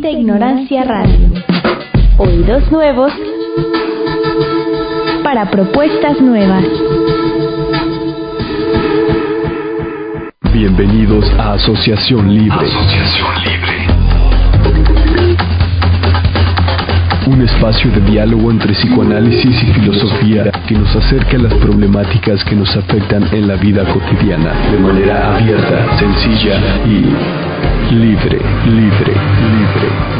Exquisita Ignorancia Radio. Oídos nuevos para propuestas nuevas. Bienvenidos a Asociación Libre. Asociación Libre. Un espacio de diálogo entre psicoanálisis y filosofía que nos acerca a las problemáticas que nos afectan en la vida cotidiana de manera abierta, sencilla y libre, libre, libre.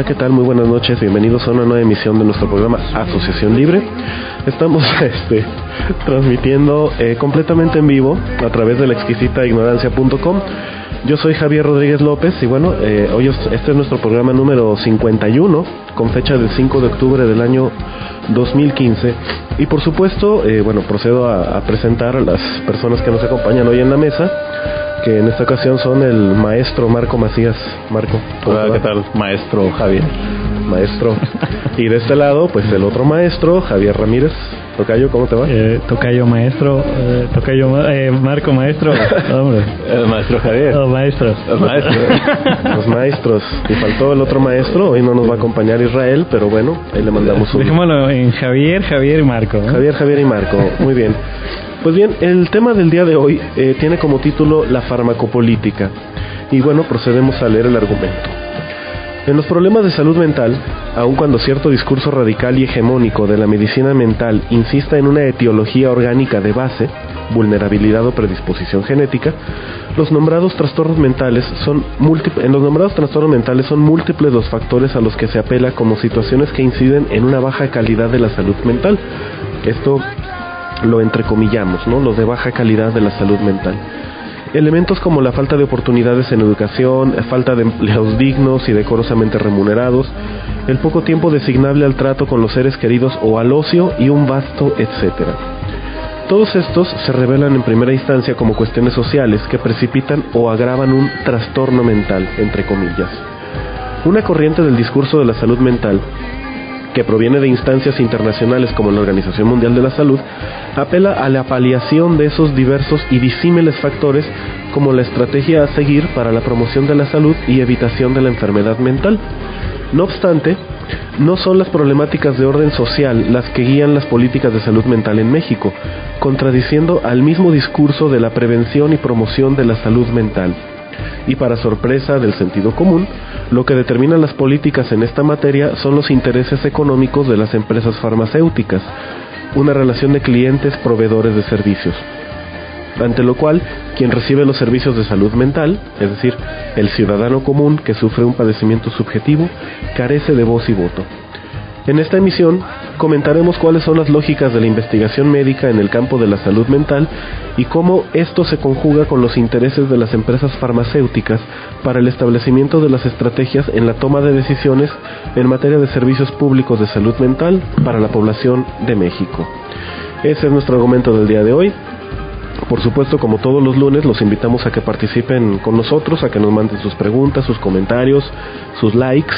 Hola, ¿qué tal? Muy buenas noches. Bienvenidos a una nueva emisión de nuestro programa Asociación Libre. Estamos este, transmitiendo eh, completamente en vivo a través de la exquisita ignorancia.com. Yo soy Javier Rodríguez López y bueno, eh, hoy este es nuestro programa número 51 con fecha del 5 de octubre del año 2015 y por supuesto, eh, bueno, procedo a, a presentar a las personas que nos acompañan hoy en la mesa que en esta ocasión son el maestro Marco Macías. Marco. Hola, ¿qué tal? Maestro Javier. Maestro. y de este lado, pues el otro maestro, Javier Ramírez. Tocayo, ¿cómo te va? Eh, tocayo maestro, eh, tocayo eh, Marco maestro, hombre. El maestro Javier. Los maestros. Los maestros. Los maestros. Y faltó el otro maestro, hoy no nos va a acompañar Israel, pero bueno, ahí le mandamos un... Dejémoslo en Javier, Javier y Marco. Javier, Javier y Marco, muy bien. Pues bien, el tema del día de hoy eh, tiene como título la farmacopolítica. Y bueno, procedemos a leer el argumento. En los problemas de salud mental, aun cuando cierto discurso radical y hegemónico de la medicina mental insista en una etiología orgánica de base, vulnerabilidad o predisposición genética, los nombrados trastornos mentales son múltiples, en los nombrados trastornos mentales son múltiples los factores a los que se apela como situaciones que inciden en una baja calidad de la salud mental. Esto lo entrecomillamos, ¿no? Los de baja calidad de la salud mental. Elementos como la falta de oportunidades en educación, falta de empleos dignos y decorosamente remunerados, el poco tiempo designable al trato con los seres queridos o al ocio y un vasto etcétera. Todos estos se revelan en primera instancia como cuestiones sociales que precipitan o agravan un trastorno mental, entre comillas. Una corriente del discurso de la salud mental que proviene de instancias internacionales como la Organización Mundial de la Salud, apela a la paliación de esos diversos y disímiles factores como la estrategia a seguir para la promoción de la salud y evitación de la enfermedad mental. No obstante, no son las problemáticas de orden social las que guían las políticas de salud mental en México, contradiciendo al mismo discurso de la prevención y promoción de la salud mental. Y para sorpresa del sentido común, lo que determina las políticas en esta materia son los intereses económicos de las empresas farmacéuticas, una relación de clientes-proveedores de servicios. Ante lo cual, quien recibe los servicios de salud mental, es decir, el ciudadano común que sufre un padecimiento subjetivo, carece de voz y voto. En esta emisión comentaremos cuáles son las lógicas de la investigación médica en el campo de la salud mental y cómo esto se conjuga con los intereses de las empresas farmacéuticas para el establecimiento de las estrategias en la toma de decisiones en materia de servicios públicos de salud mental para la población de México. Ese es nuestro argumento del día de hoy. Por supuesto, como todos los lunes, los invitamos a que participen con nosotros, a que nos manden sus preguntas, sus comentarios, sus likes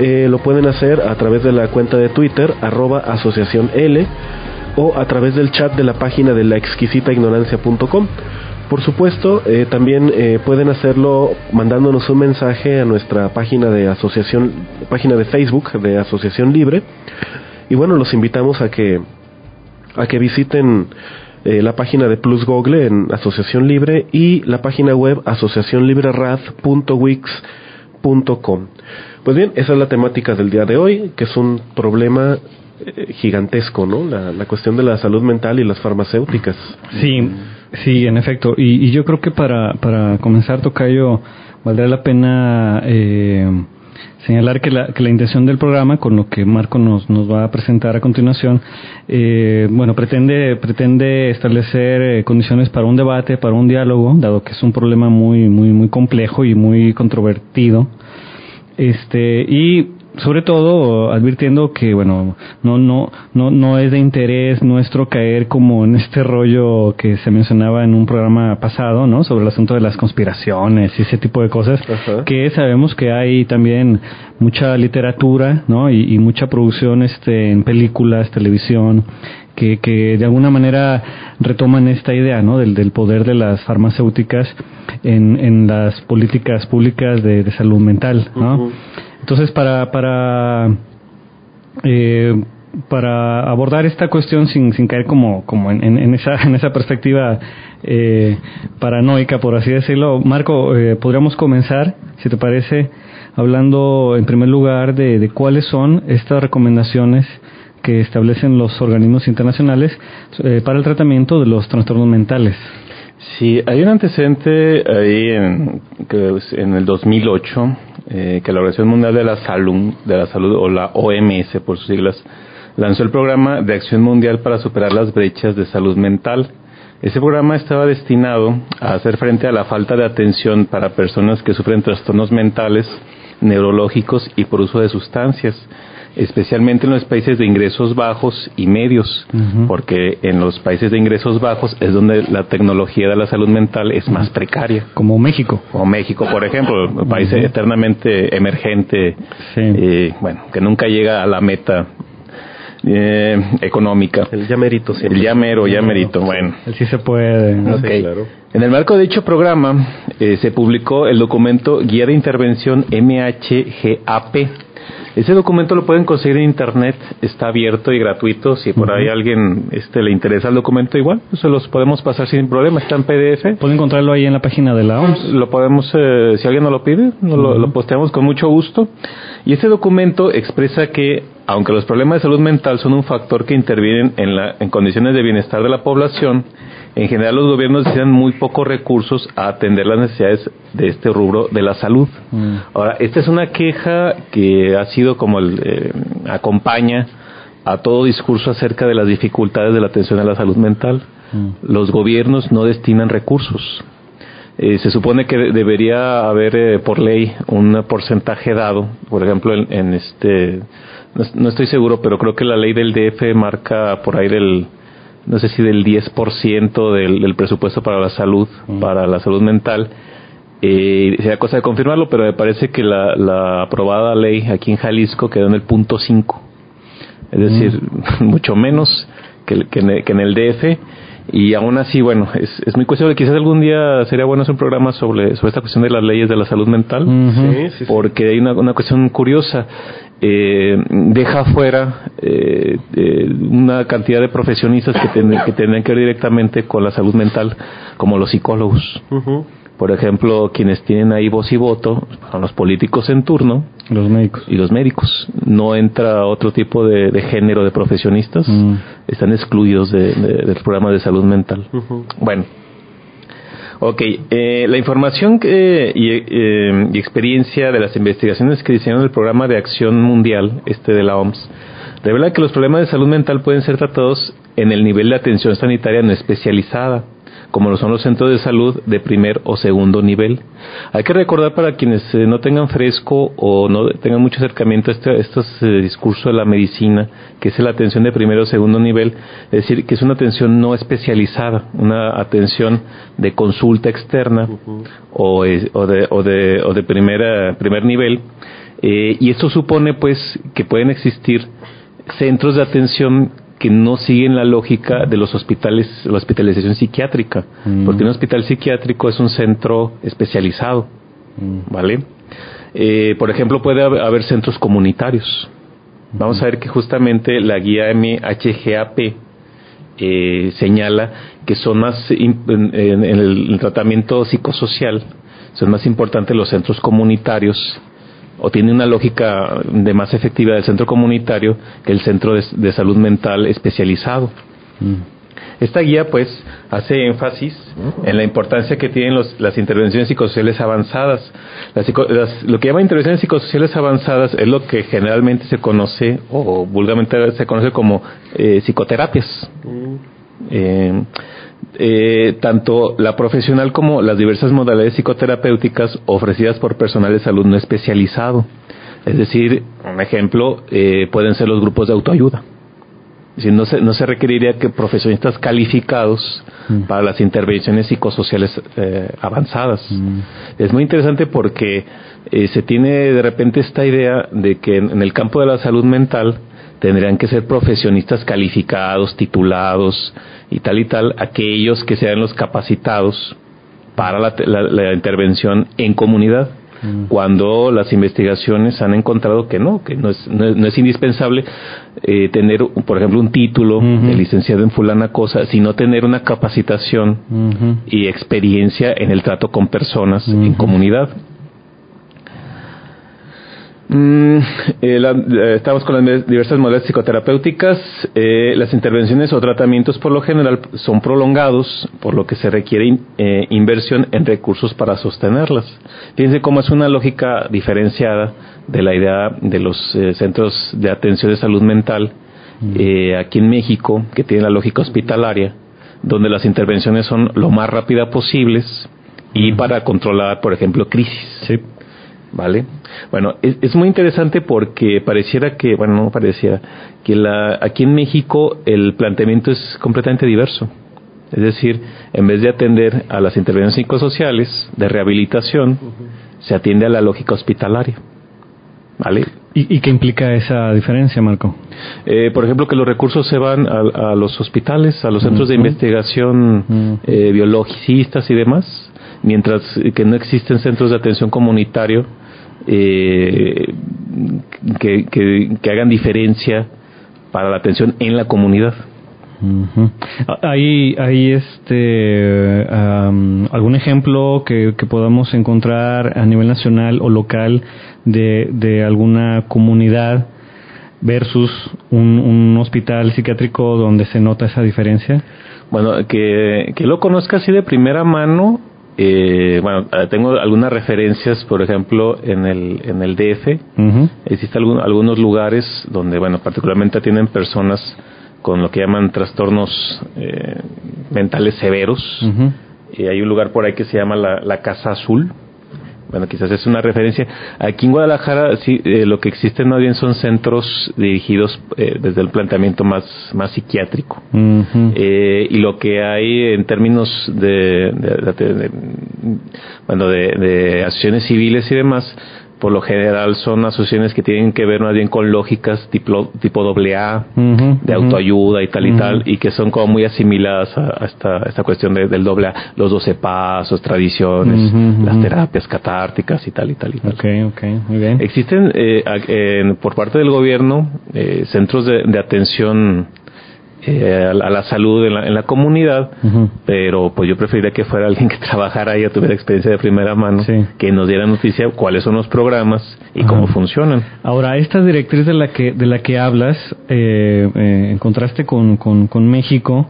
eh, lo pueden hacer a través de la cuenta de Twitter, arroba asociación L, o a través del chat de la página de la exquisitaignorancia.com. Por supuesto, eh, también eh, pueden hacerlo mandándonos un mensaje a nuestra página de asociación, página de Facebook de Asociación Libre. Y bueno, los invitamos a que, a que visiten eh, la página de Plus Google en Asociación Libre y la página web asociacionlibrerad.wix.com. Pues bien, esa es la temática del día de hoy, que es un problema eh, gigantesco, ¿no? La, la, cuestión de la salud mental y las farmacéuticas. Sí, sí, en efecto. Y, y yo creo que para, para comenzar, Tocayo, valdría la pena eh, señalar que la, que la intención del programa, con lo que Marco nos, nos va a presentar a continuación, eh, bueno, pretende, pretende establecer eh, condiciones para un debate, para un diálogo, dado que es un problema muy, muy, muy complejo y muy controvertido. Este, y sobre todo advirtiendo que bueno no no no no es de interés nuestro caer como en este rollo que se mencionaba en un programa pasado no sobre el asunto de las conspiraciones y ese tipo de cosas Ajá. que sabemos que hay también mucha literatura no y, y mucha producción este en películas televisión que, que de alguna manera retoman esta idea ¿no? del, del poder de las farmacéuticas en, en las políticas públicas de, de salud mental. ¿no? Entonces, para, para, eh, para abordar esta cuestión sin, sin caer como, como en, en- en esa, en esa perspectiva eh, paranoica, por así decirlo, Marco, eh, podríamos comenzar, si te parece, hablando en primer lugar de, de cuáles son estas recomendaciones que establecen los organismos internacionales eh, para el tratamiento de los trastornos mentales. Sí, hay un antecedente ahí en, que en el 2008 eh, que la Organización Mundial de la Salud o la OMS por sus siglas, lanzó el programa de acción mundial para superar las brechas de salud mental. Ese programa estaba destinado a hacer frente a la falta de atención para personas que sufren trastornos mentales, neurológicos y por uso de sustancias, especialmente en los países de ingresos bajos y medios, porque en los países de ingresos bajos es donde la tecnología de la salud mental es más precaria. Como México. Como México, por ejemplo, un país eternamente emergente, Sí. eh, bueno, que nunca llega a la meta eh, económica. El mérito siempre. El ya mero, ya merito, bueno. Él sí se puede. Sí, claro. En el marco de dicho programa eh, se publicó el documento Guía de Intervención MHGAP. Ese documento lo pueden conseguir en internet, está abierto y gratuito. Si por ahí alguien este, le interesa el documento, igual, pues se los podemos pasar sin problema. Está en PDF. Puede encontrarlo ahí en la página de la OMS. Lo podemos, eh, si alguien nos lo pide, nos lo, lo posteamos con mucho gusto. Y este documento expresa que, aunque los problemas de salud mental son un factor que intervienen en, la, en condiciones de bienestar de la población, en general los gobiernos destinan muy pocos recursos a atender las necesidades de este rubro de la salud. Mm. Ahora, esta es una queja que ha sido como el, eh, acompaña a todo discurso acerca de las dificultades de la atención a la salud mental. Mm. Los gobiernos no destinan recursos. Eh, se supone que de- debería haber eh, por ley un porcentaje dado, por ejemplo, en, en este, no, es- no estoy seguro, pero creo que la ley del DF marca por ahí del, no sé si del 10% del, del presupuesto para la salud, para la salud mental. Eh, sería cosa de confirmarlo, pero me parece que la, la aprobada ley aquí en Jalisco quedó en el punto 5 es decir, mucho menos que, el- que, en el, que en el DF. Y aún así, bueno, es, es muy cuestionable. Quizás algún día sería bueno hacer un programa sobre, sobre esta cuestión de las leyes de la salud mental, Ujú. Sí, sí, sí. porque hay una, una cuestión curiosa. Eh, deja fuera eh, eh, una cantidad de profesionistas que, ten- que tendrían que ver directamente con la salud mental, como los psicólogos. Por ejemplo, quienes tienen ahí voz y voto son los políticos en turno, Los médicos. y los médicos. No entra otro tipo de, de género de profesionistas. Mm. Están excluidos de, de- del programa de salud mental. Bueno. Ok, eh, la información que, y, eh, y experiencia de las investigaciones que hicieron el programa de acción mundial, este de la OMS, revela que los problemas de salud mental pueden ser tratados en el nivel de atención sanitaria no especializada, como lo son los centros de salud de primer o segundo nivel. Hay que recordar para quienes eh, no tengan fresco o no tengan mucho acercamiento a este, a estos eh, discursos de la medicina, que es la atención de primer o segundo nivel, es decir, que es una atención no especializada, una atención de consulta externa o, es- o de, o de, o de primera, primer nivel. Eh, y esto supone pues que pueden existir centros de atención que no siguen la lógica de los hospitales, la hospitalización psiquiátrica, Mm. porque un hospital psiquiátrico es un centro especializado, Mm. ¿vale? Eh, por ejemplo, puede hab- haber centros comunitarios. Vamos a ver que justamente la guía MHGAP eh, señala que son más en, en el tratamiento psicosocial, son más importantes los centros comunitarios o tiene una lógica de más efectividad del centro comunitario que el centro de, salud mental especializado. Mm. Esta guía, pues, hace énfasis en la importancia que tienen las intervenciones psicosociales avanzadas. lo que llama intervenciones psicosociales avanzadas es lo que generalmente se conoce, o vulgarmente se conoce como eh, psicoterapias. Mm. Eh, eh, tanto la profesional como las diversas modalidades psicoterapéuticas ofrecidas por personal de salud no especializado. Es decir, un ejemplo eh, pueden ser los grupos de autoayuda. Es decir, no se, no se requeriría que profesionistas calificados mm. para las intervenciones psicosociales eh, avanzadas. Mm. Es muy interesante porque se tiene de repente esta idea de que en el campo de la salud mental tendrían que ser profesionistas calificados, titulados y tal y tal, aquellos que sean los capacitados para la, intervención en comunidad mm. cuando las investigaciones han encontrado que no, que no es, no es, indispensable eh, tener, por ejemplo, un título de licenciado en fulana cosa, sino tener una capacitación y experiencia en el trato con personas en comunidad. Mm, eh, estamos con las diversas modalidades psicoterapéuticas. Eh, las intervenciones o tratamientos por lo general son prolongados, por lo que se requiere eh, inversión en recursos para sostenerlas. Fíjense cómo es una lógica diferenciada de la idea de los centros de atención de salud mental mm. aquí en México, que tiene la lógica hospitalaria, donde las intervenciones son lo más rápidas posibles y para controlar, por ejemplo, crisis. Sí. ¿Vale? Bueno, es, muy interesante porque pareciera que, bueno, no parecía, que la, aquí en México el planteamiento es completamente diverso. Es decir, en vez de atender a las intervenciones psicosociales de rehabilitación, se atiende a la lógica hospitalaria. ¿Vale? ¿Y, qué implica esa diferencia, Marco? Eh, por ejemplo, que los recursos se van a, los hospitales, a los centros de investigación eh, biologicistas y demás, mientras que no existen centros de atención comunitario eh, que, que, hagan diferencia para la atención en la comunidad. ¿Hay, hay este, algún ejemplo que, que, podamos encontrar a nivel nacional o local de, de alguna comunidad versus un, un, hospital psiquiátrico donde se nota esa diferencia? Bueno, que, que lo conozca así de primera mano, eh, bueno, ah, tengo algunas referencias, por ejemplo, en el, en el DF. Existen algunos lugares donde, bueno, particularmente tienen personas con lo que llaman trastornos eh, mentales severos. Y hay un lugar por ahí que se llama la, la Casa Azul, bueno, quizás es una referencia. Aquí en Guadalajara, sí, eh, lo que existen más bien son centros dirigidos eh, desde el planteamiento más, más psiquiátrico. eh, y lo que hay en términos de, de, bueno, de, de asociaciones civiles y demás, por lo general son asociaciones que tienen que ver más bien con lógicas tipo, tipo doble A, de autoayuda y tal y tal, y que son como muy asimiladas a, esta, esta cuestión del doble A, los doce pasos, tradiciones, las terapias catárticas y tal y tal y tal. Okay, okay, muy bien. Existen eh, por parte del gobierno eh, centros de, de atención eh, a, la, salud en la, en la comunidad, pero pues yo preferiría que fuera alguien que trabajara y tuviera experiencia de primera mano, que nos diera noticia cuáles son los programas y cómo funcionan. Ahora, esta directriz de la que, de la que hablas, eh, eh, en contraste con, con, México,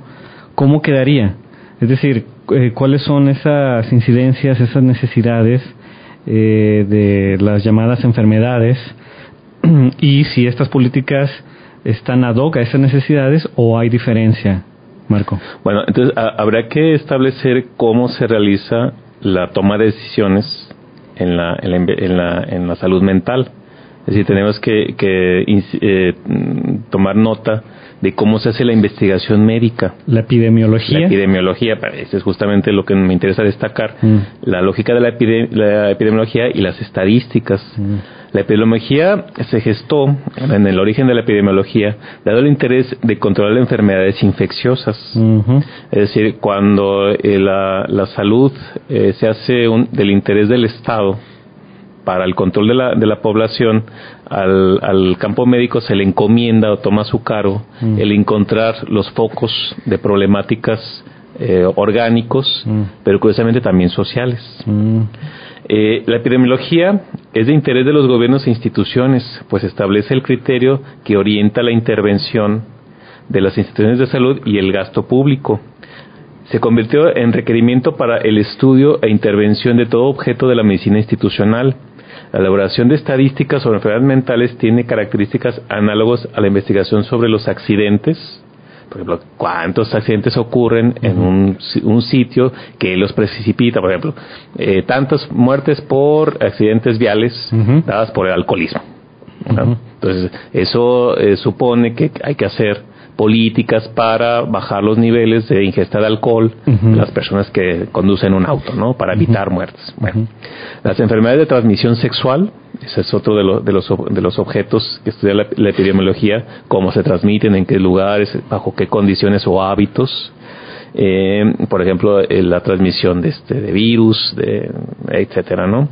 ¿cómo quedaría? Es decir, eh, ¿cuáles son esas incidencias, esas necesidades de las llamadas enfermedades? y si estas políticas están ad hoc a esas necesidades o hay diferencia, Marco? Bueno, entonces habrá que establecer cómo se realiza la toma de decisiones en la, en la, en la, salud mental. Es decir, tenemos que, que eh, tomar nota de cómo se hace la investigación médica. La epidemiología. La epidemiología, eso es justamente lo que me interesa destacar. Mm. La lógica de la, la, epidemiología y las estadísticas. Mm. La epidemiología se gestó en el origen de la epidemiología, dado el interés de controlar enfermedades infecciosas. Es decir, cuando eh, la, salud eh, se hace un, del interés del Estado, para el control de la, de la población, al, al campo médico se le encomienda o toma a su cargo Mm. el encontrar los focos de problemáticas eh, orgánicos, Mm. pero curiosamente también sociales. Mm. Eh, la epidemiología es de interés de los gobiernos e instituciones, pues establece el criterio que orienta la intervención de las instituciones de salud y el gasto público. Se convirtió en requerimiento para el estudio e intervención de todo objeto de la medicina institucional. La elaboración de estadísticas sobre enfermedades mentales tiene características análogas a la investigación sobre los accidentes, por ejemplo, cuántos accidentes ocurren en un, un sitio que los precipita, por ejemplo, eh, tantas muertes por accidentes viales dadas por el alcoholismo. Entonces, eso eh, supone que hay que hacer políticas para bajar los niveles de ingesta de alcohol en las personas que conducen un auto, ¿no? Para evitar muertes. Bueno, las enfermedades de transmisión sexual, ese es otro de, lo- de los, de los objetos que estudia la, la epidemiología, cómo se transmiten, en qué lugares, bajo qué condiciones o hábitos. Eh, por ejemplo, eh, la transmisión de, este, de virus, de, etcétera, ¿no?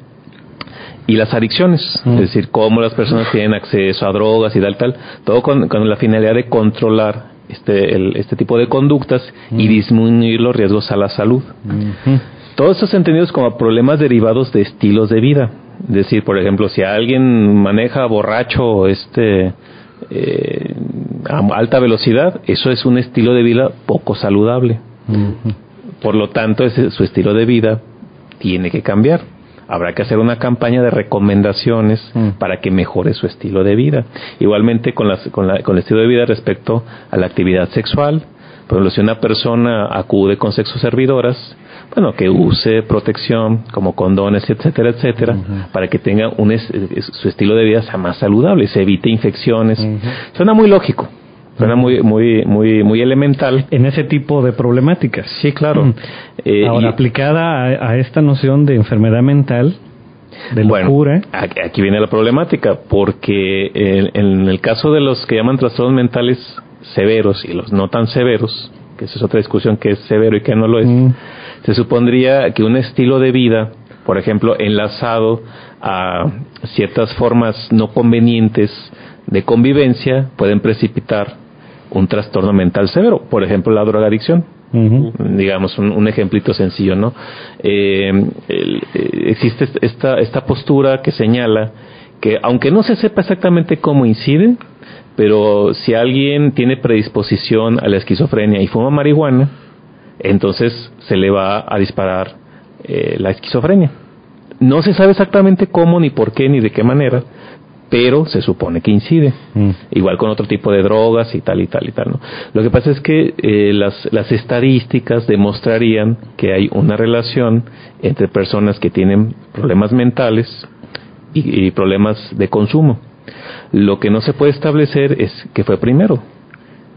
Y las adicciones, Mm. es decir, cómo las personas tienen acceso a drogas y tal, tal, todo con, con la finalidad de controlar este, el- este tipo de conductas y disminuir los riesgos a la salud. Todos estos entendidos como problemas derivados de estilos de vida. Es decir, por ejemplo, si alguien maneja borracho este, eh, a alta velocidad, eso es un estilo de vida poco saludable. Por lo tanto, ese- su estilo de vida tiene que cambiar. Habrá que hacer una campaña de recomendaciones Mm. para que mejore su estilo de vida. Igualmente con, las, con, la- con el estilo de vida respecto a la actividad sexual. Por ejemplo, si una persona acude con sexo servidoras, bueno, que use protección como condones, etcétera, etcétera, para que tenga un es- su estilo de vida sea más saludable, se evite infecciones. Suena muy lógico, suena muy, muy, muy, muy elemental. En ese tipo de problemáticas. Sí, claro. Mm. Eh, Ahora, y- aplicada a, a esta noción de enfermedad mental, de Bueno, locura, aquí, aquí viene la problemática, porque en, en el caso de los que llaman trastornos mentales severos y los no tan severos, que esa es otra discusión que es severo y que no lo es, Mm. se supondría que un estilo de vida, por ejemplo, enlazado a ciertas formas no convenientes de convivencia, pueden precipitar un trastorno mental severo, por ejemplo, la drogadicción. Digamos un, un ejemplito sencillo no Eh, el- eh, existe esta esta postura que señala que aunque no se sepa exactamente cómo incide pero si alguien tiene predisposición a la esquizofrenia y fuma marihuana entonces se le va a disparar eh, la esquizofrenia. No se sabe exactamente cómo ni por qué ni de qué manera pero se supone que incide Mm. igual con otro tipo de drogas y tal y tal y tal. ¿no? Lo que pasa es que eh, las, las estadísticas demostrarían que hay una relación entre personas que tienen problemas mentales y, y problemas de consumo. Lo que no se puede establecer es que fue primero,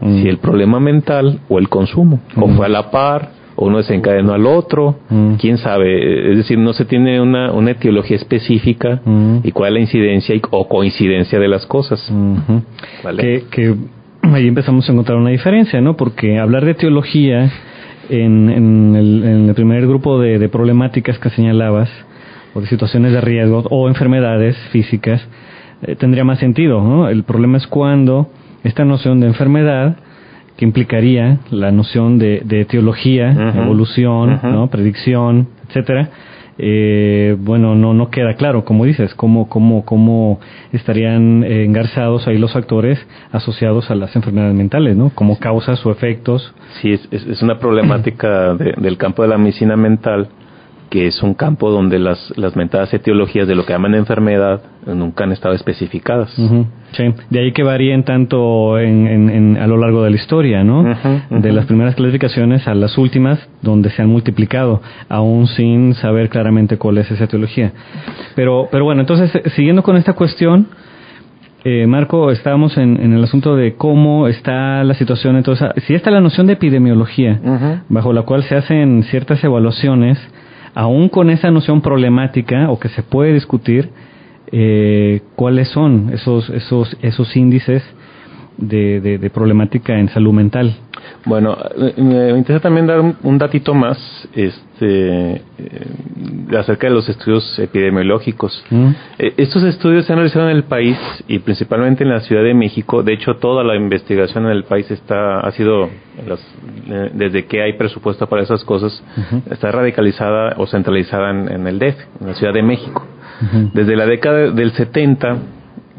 Mm. si el problema mental o el consumo, o Mm. fue a la par, o uno desencadenó al otro, Mm. quién sabe, es decir, no se tiene una, una etiología específica Mm. y cuál es la incidencia y- o coincidencia de las cosas. Que, que ahí empezamos a encontrar una diferencia, ¿no? Porque hablar de teología en, en, el, en el primer grupo de, de problemáticas que señalabas, o de situaciones de riesgo, o enfermedades físicas, eh, tendría más sentido, ¿no? El problema es cuando esta noción de enfermedad, que implicaría la noción de, de teología, evolución. ¿no? predicción, etcétera, eh, bueno, no, no queda claro, como dices, cómo, cómo, cómo estarían eh, engarzados ahí los factores asociados a las enfermedades mentales, ¿no? Como causas o efectos. Sí, es, es, es una problemática de- del campo de la medicina mental, que es un campo donde las, las mentadas etiologías de lo que llaman enfermedad nunca han estado especificadas. Ujú, sí. De ahí que varíen tanto en, en- en- a lo largo de la historia, ¿no? De las primeras clasificaciones a las últimas, donde se han multiplicado, aún sin saber claramente cuál es esa teología. Pero, pero bueno, entonces, eh, siguiendo con esta cuestión, eh, Marco, estábamos en, en el asunto de cómo está la situación. Entonces, ah, si está la noción de epidemiología, bajo la cual se hacen ciertas evaluaciones, aún con esa noción problemática o que se puede discutir, eh, cuáles son esos, esos, esos índices de, de, de problemática en salud mental. Bueno, me interesa también dar un, un datito más, este, eh, acerca de los estudios epidemiológicos. Mm. Eh, estos estudios se han realizado en el país y principalmente en la Ciudad de México. De hecho, toda la investigación en el país está ha sido las- eh, desde que hay presupuesto para esas cosas está radicalizada o centralizada en, en el DEF, en la Ciudad de México. Desde la década del 70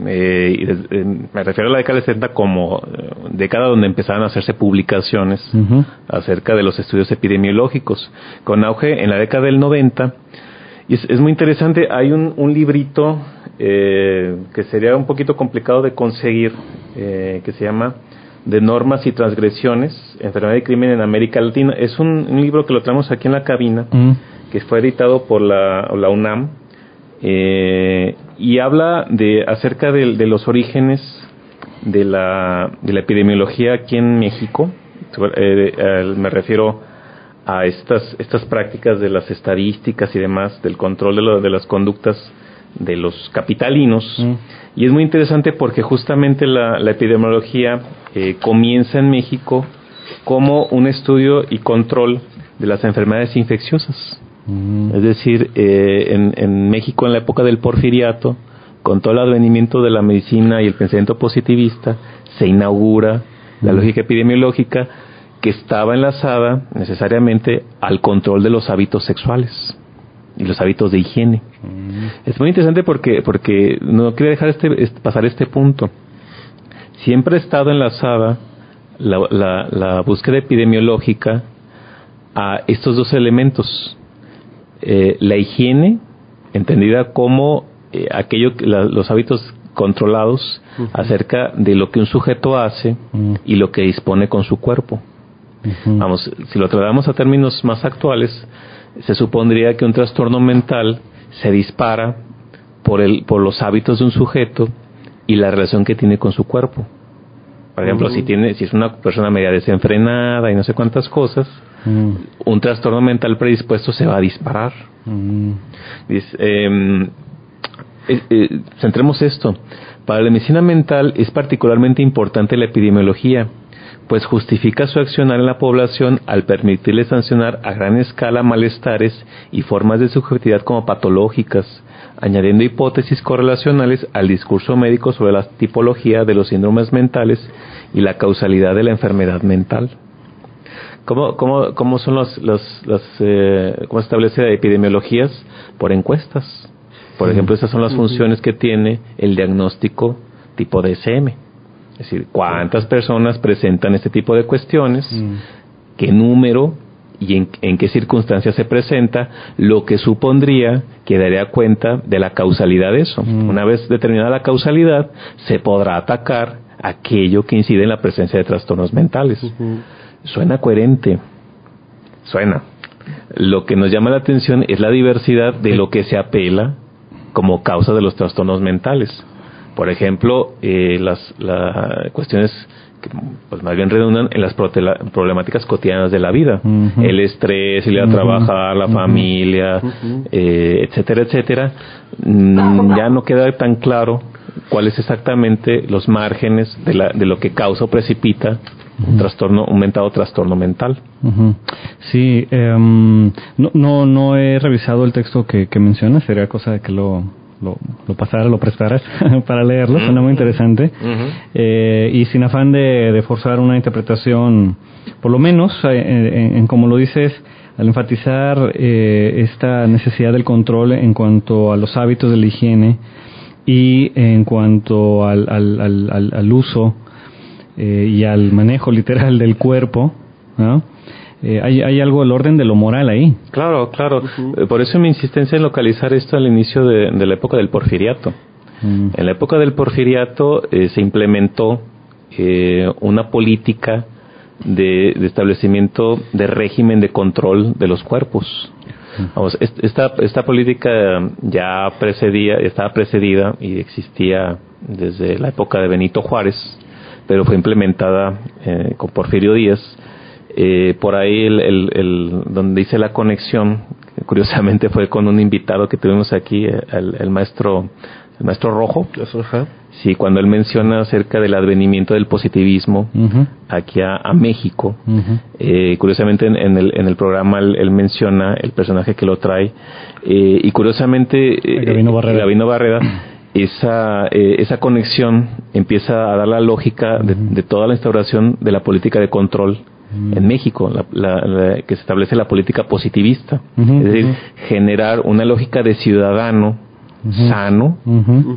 eh, y des- eh, me refiero a la década del 70 como eh, década donde empezaron a hacerse publicaciones acerca de los estudios epidemiológicos, con auge en la década del 90. Y es, es muy interesante, hay un, un librito eh, que sería un poquito complicado de conseguir, eh, que se llama De normas y transgresiones, enfermedad y crimen en América Latina. Es un, un libro que lo traemos aquí en la cabina, que fue editado por la, la UNAM eh, y habla de acerca de, de los orígenes de la, de la epidemiología aquí en México. Eh, eh, me refiero a estas, estas prácticas de las estadísticas y demás, del control de, lo- de las conductas de los capitalinos. Mm. Y es muy interesante porque justamente la, la epidemiología eh, comienza en México como un estudio y control de las enfermedades infecciosas. Mm. Es decir, eh, en, en México en la época del porfiriato, con todo el advenimiento de la medicina y el pensamiento positivista, se inaugura la lógica epidemiológica que estaba enlazada necesariamente al control de los hábitos sexuales y los hábitos de higiene. Es muy interesante porque, porque no quería dejar este, este- pasar este punto. Siempre ha estado enlazada la, la- la búsqueda epidemiológica a estos dos elementos. Eh, la higiene, entendida como eh, aquello, que la- los hábitos controlados acerca de lo que un sujeto hace Mm. y lo que dispone con su cuerpo. Vamos, si lo tratamos a términos más actuales, se supondría que un trastorno mental se dispara por, el, por los hábitos de un sujeto y la relación que tiene con su cuerpo. Por ejemplo, si tiene, si es una persona media desenfrenada y no sé cuántas cosas, Mm. un trastorno mental predispuesto se va a disparar. Mm. Dice, eh, eh, eh, centremos esto. Para la medicina mental es particularmente importante la epidemiología, pues justifica su accionar en la población al permitirle sancionar a gran escala malestares y formas de subjetividad como patológicas, añadiendo hipótesis correlacionales al discurso médico sobre la tipología de los síndromes mentales y la causalidad de la enfermedad mental. ¿Cómo, cómo, cómo son los, los, los eh, cómo establece epidemiologías? Por encuestas. Por ejemplo, esas son las funciones que tiene el diagnóstico tipo DSM. Es decir, cuántas personas presentan este tipo de cuestiones, Mm. qué número y en, en qué circunstancias se presenta, lo que supondría que daría cuenta de la causalidad de eso. Mm. Una vez determinada la causalidad, se podrá atacar aquello que incide en la presencia de trastornos mentales. Suena coherente. Suena. Lo que nos llama la atención es la diversidad de lo que se apela como causa de los trastornos mentales. Por ejemplo, eh, las la- cuestiones que pues más bien redundan en las problemáticas cotidianas de la vida. El estrés, ir a trabajar, la familia, eh, etcétera, etcétera. Mm, ya no queda tan claro cuáles exactamente los márgenes de, la, de lo que causa o precipita un trastorno, un mentado trastorno mental. Ujú. Sí, em, no, no, no he revisado el texto que, que mencionas, sería cosa de que lo, lo, lo pasara, lo prestaras para leerlo, suena muy interesante. Eh, y sin afán de, de forzar una interpretación, por lo menos, eh, en, en como lo dices, al enfatizar eh, esta necesidad del control en cuanto a los hábitos de la higiene y en cuanto al, al, al, al- al uso eh, y al manejo literal del cuerpo, ¿no? Eh, hay, hay algo del orden de lo moral ahí. Claro, claro. Eh, Por eso mi insistencia en localizar esto al inicio de, de la época del porfiriato. Mm. En la época del porfiriato eh, se implementó eh, una política de, de establecimiento de régimen de control de los cuerpos. Vamos, est- esta, esta política ya precedía, estaba precedida y existía desde la época de Benito Juárez, pero fue implementada eh, con Porfirio Díaz. Eh, por ahí el, el- el- donde hice la conexión, curiosamente fue con un invitado que tuvimos aquí, eh, el, el maestro el maestro Rojo. Ajá. Sí, cuando él menciona acerca del advenimiento del positivismo aquí a, a México, eh, curiosamente en, en el, en el programa él, él menciona el personaje que lo trae eh, y curiosamente eh, Gabino Barreda. Gabino Barreda, esa, eh, esa conexión empieza a dar la lógica de, de toda la instauración de la política de control en México, la, la- la- que se establece la política positivista, es decir, generar una lógica de ciudadano sano,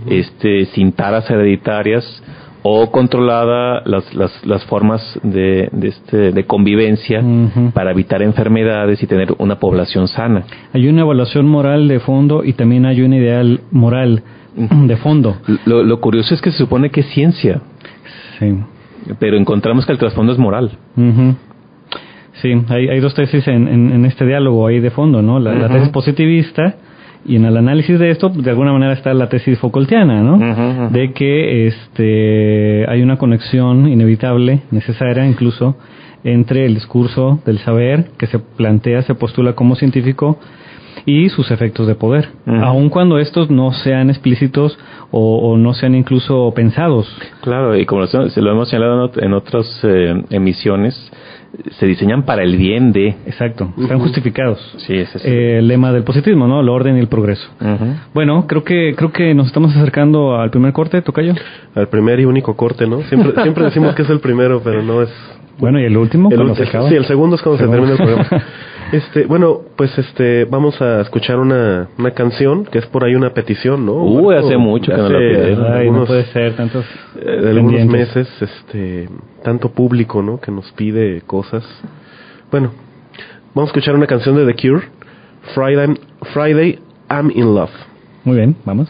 este, sin taras hereditarias o controlada las, las, las formas de, de, este, de convivencia para evitar enfermedades y tener una población sana. Hay una evaluación moral de fondo y también hay un ideal moral de fondo. Lo, lo curioso es que se supone que es ciencia, Sí. pero encontramos que el trasfondo es moral. Ujú. Sí, hay, hay dos tesis en, en, en este diálogo ahí de fondo, ¿no? La, tesis positivista y en el análisis de esto, de alguna manera está la tesis Foucaultiana, ¿no? De que este, hay una conexión inevitable, necesaria incluso, entre el discurso del saber que se plantea, se postula como científico y sus efectos de poder, aun cuando estos no sean explícitos o, o no sean incluso pensados. Claro, y como lo, se lo hemos señalado en otras eh, emisiones, se diseñan para el bien de... Exacto, están justificados. Sí, ese es Eh, el lema del positivismo, ¿no? El orden y el progreso. Bueno, creo que creo que nos estamos acercando al primer corte, Tocayo. Al primer y único corte, ¿no? Siempre, siempre decimos que es el primero, pero no es. Bueno, y el último, El, acaba. sí, el segundo es cuando se termina el programa. Este, bueno, pues este, vamos a escuchar una, una canción que es por ahí una petición, ¿no? Uy, Marco? hace mucho que no la pidieron. Ay, no algunos- puede ser tantos eh, de algunos meses, este, tanto público, ¿no? Que nos pide cosas. Bueno, vamos a escuchar una canción de The Cure, Friday, Friday, I'm in Love. Muy bien, vamos.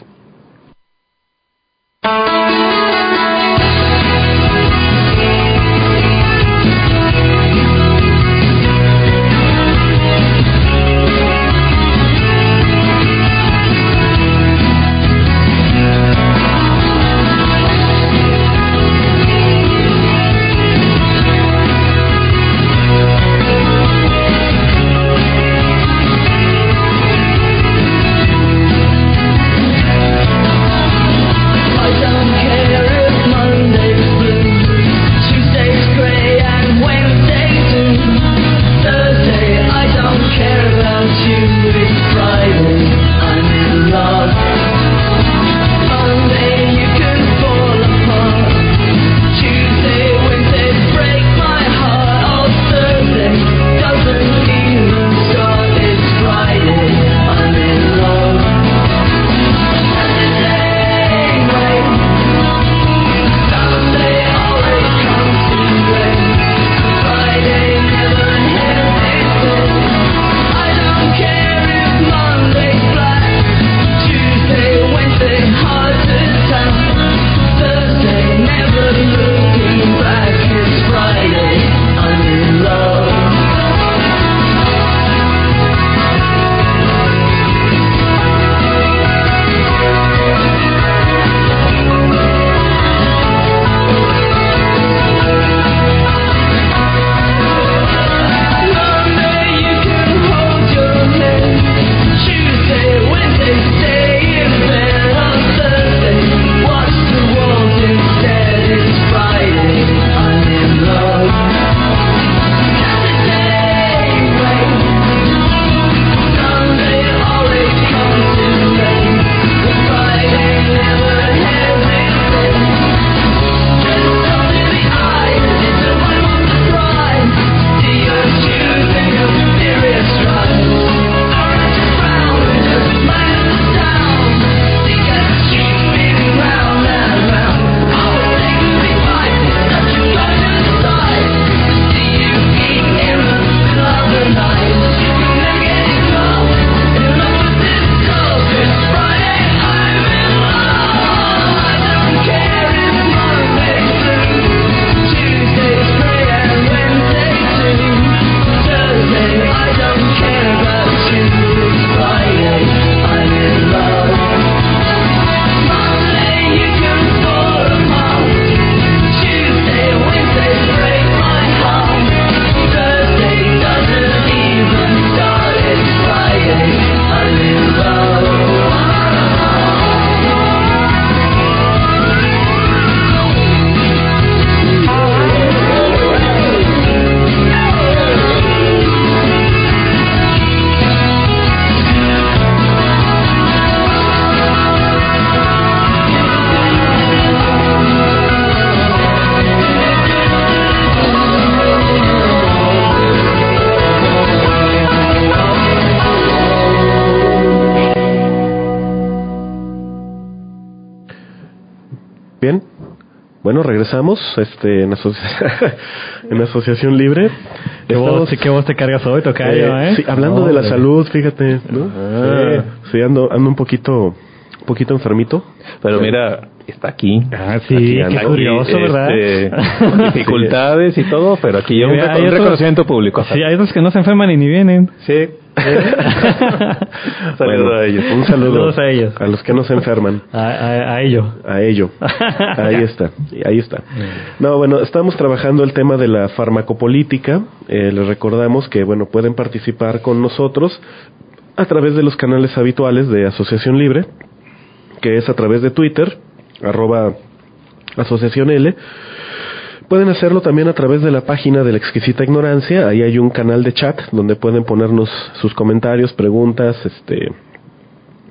Bueno, regresamos este, en, en Asociación Libre. ¿Qué vos, ¿Qué vos te cargas hoy, Tocayo? Eh, Sí, hablando de la salud, fíjate, ¿no? Ah. Sí, ando, ando un poquito, un poquito enfermito. Pero mira, está aquí. Ah, sí, Aquí, qué curioso, ¿verdad? este, dificultades y todo, pero aquí yo un, otros- reconocimiento público. Sí, hay otros que no se enferman y ni vienen. Sí. Saludos Bueno, a ellos. Un saludo Saludos a ellos. A los que no se enferman. A, a, a ello. A ello. Ahí está, ahí está. No, bueno, estamos trabajando el tema de la farmacopolítica. Eh, les recordamos que, bueno, pueden participar con nosotros a través de los canales habituales de Asociación Libre, que es a través de Twitter, arroba Asociación L. Pueden hacerlo también a través de la página de la exquisita ignorancia. Ahí hay un canal de chat donde pueden ponernos sus comentarios, preguntas, este,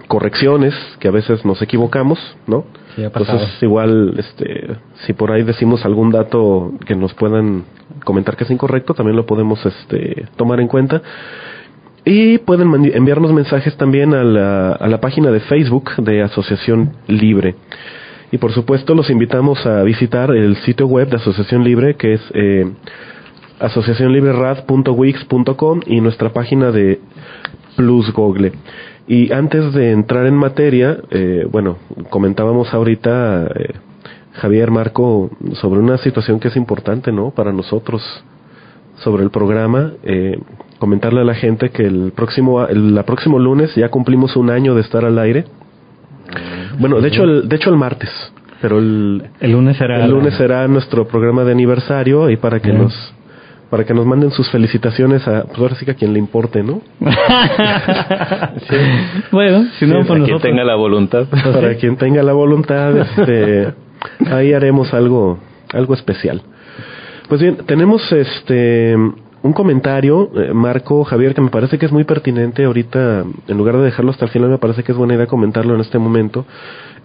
correcciones, que a veces nos equivocamos, ¿no? Sí. Entonces, igual, este, si por ahí decimos algún dato que nos puedan comentar que es incorrecto, también lo podemos este, tomar en cuenta. Y pueden enviarnos mensajes también a la, a la página de Facebook de Asociación Libre. Y por supuesto los invitamos a visitar el sitio web de Asociación Libre que es eh, asociacionlibrerad.wix.com y nuestra página de Plus Google. Y antes de entrar en materia, eh, bueno, comentábamos ahorita, eh, Javier Marco, sobre una situación que es importante, ¿no? Para nosotros, sobre el programa, eh, comentarle a la gente que el próximo, el, la próximo lunes ya cumplimos un año de estar al aire. Bueno, de hecho, el, de hecho el martes, pero el, El lunes será. el lunes será nuestro programa de aniversario y para que Bien. nos para que nos manden sus felicitaciones a pues ahora sí que a quien le importe, ¿no? Bueno, si no, Sí, pues a quien tenga la voluntad. para quien tenga la voluntad, este, ahí haremos algo, algo especial. Pues bien, tenemos este un comentario, eh, Marco, Javier, que me parece que es muy pertinente ahorita, en lugar de dejarlo hasta el final, me parece que es buena idea comentarlo en este momento.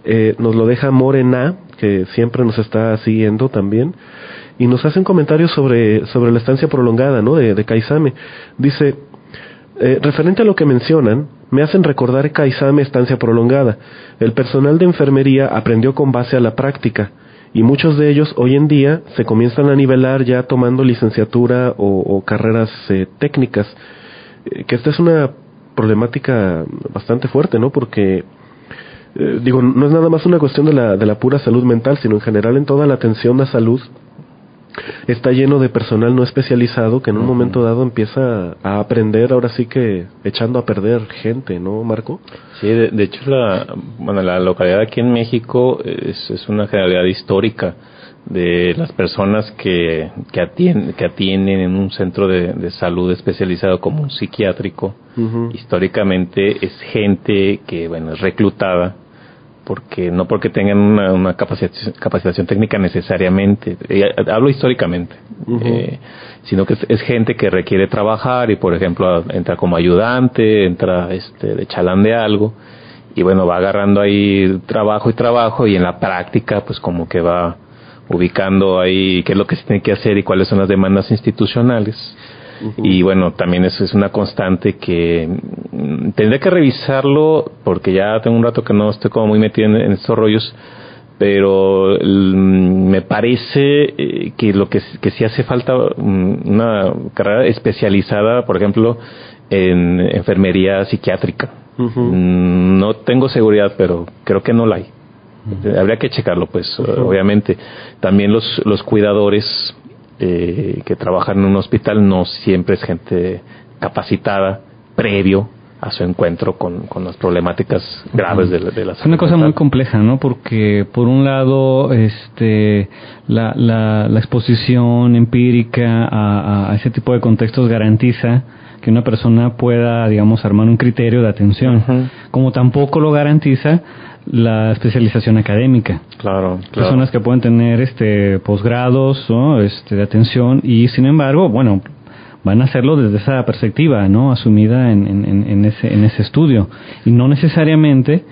Eh, nos lo deja Morena, que siempre nos está siguiendo también, y nos hace un comentario sobre, sobre la estancia prolongada, ¿no? De, de. Dice, eh, referente a lo que mencionan, me hacen recordar Kaisame estancia prolongada. El personal de enfermería aprendió con base a la práctica y muchos de ellos hoy en día se comienzan a nivelar ya tomando licenciatura o, carreras eh, técnicas. Eh, que esta es una problemática bastante fuerte, ¿no? Porque eh, digo, no es nada más una cuestión de la, de la pura salud mental, sino en general en toda la atención a salud está lleno de personal no especializado que en un momento dado empieza a aprender, ahora sí que echando a perder gente, ¿no, Marco? Sí, de, de hecho, la, bueno, la localidad aquí en México es, es una generalidad histórica de las personas que, que, atienden, que atienden en un centro de, de salud especializado como un psiquiátrico. Históricamente es gente que, bueno, es reclutada porque no porque tengan una, una capacitación, capacitación técnica necesariamente, eh, hablo históricamente, eh, sino que es, es gente que requiere trabajar y por ejemplo entra como ayudante, entra este, de chalán de algo y bueno va agarrando ahí trabajo y trabajo y en la práctica pues como que va ubicando ahí qué es lo que se tiene que hacer y cuáles son las demandas institucionales. Y bueno, también eso es una constante que mm, tendré que revisarlo porque ya tengo un rato que no estoy como muy metido en, en estos rollos, pero mm, me parece eh, que lo que, que sí hace falta mm, una carrera especializada, por ejemplo, en enfermería psiquiátrica. Mm, No tengo seguridad, pero creo que no la hay. Habría que checarlo, pues, obviamente. También los, los cuidadores eh, que trabajan en un hospital no siempre es gente capacitada previo a su encuentro con, con las problemáticas graves de, la- de la Es una salud cosa muy compleja, ¿no? Porque por un lado, este, la, la, la exposición empírica a, a ese tipo de contextos garantiza que una persona pueda, digamos, armar un criterio de atención, como tampoco lo garantiza la especialización académica. Claro, claro. Personas que pueden tener este posgrados ¿no? este, de atención y sin embargo, bueno, van a hacerlo desde esa perspectiva, ¿no? Asumida en, en, en- en ese, en ese estudio. Y no necesariamente,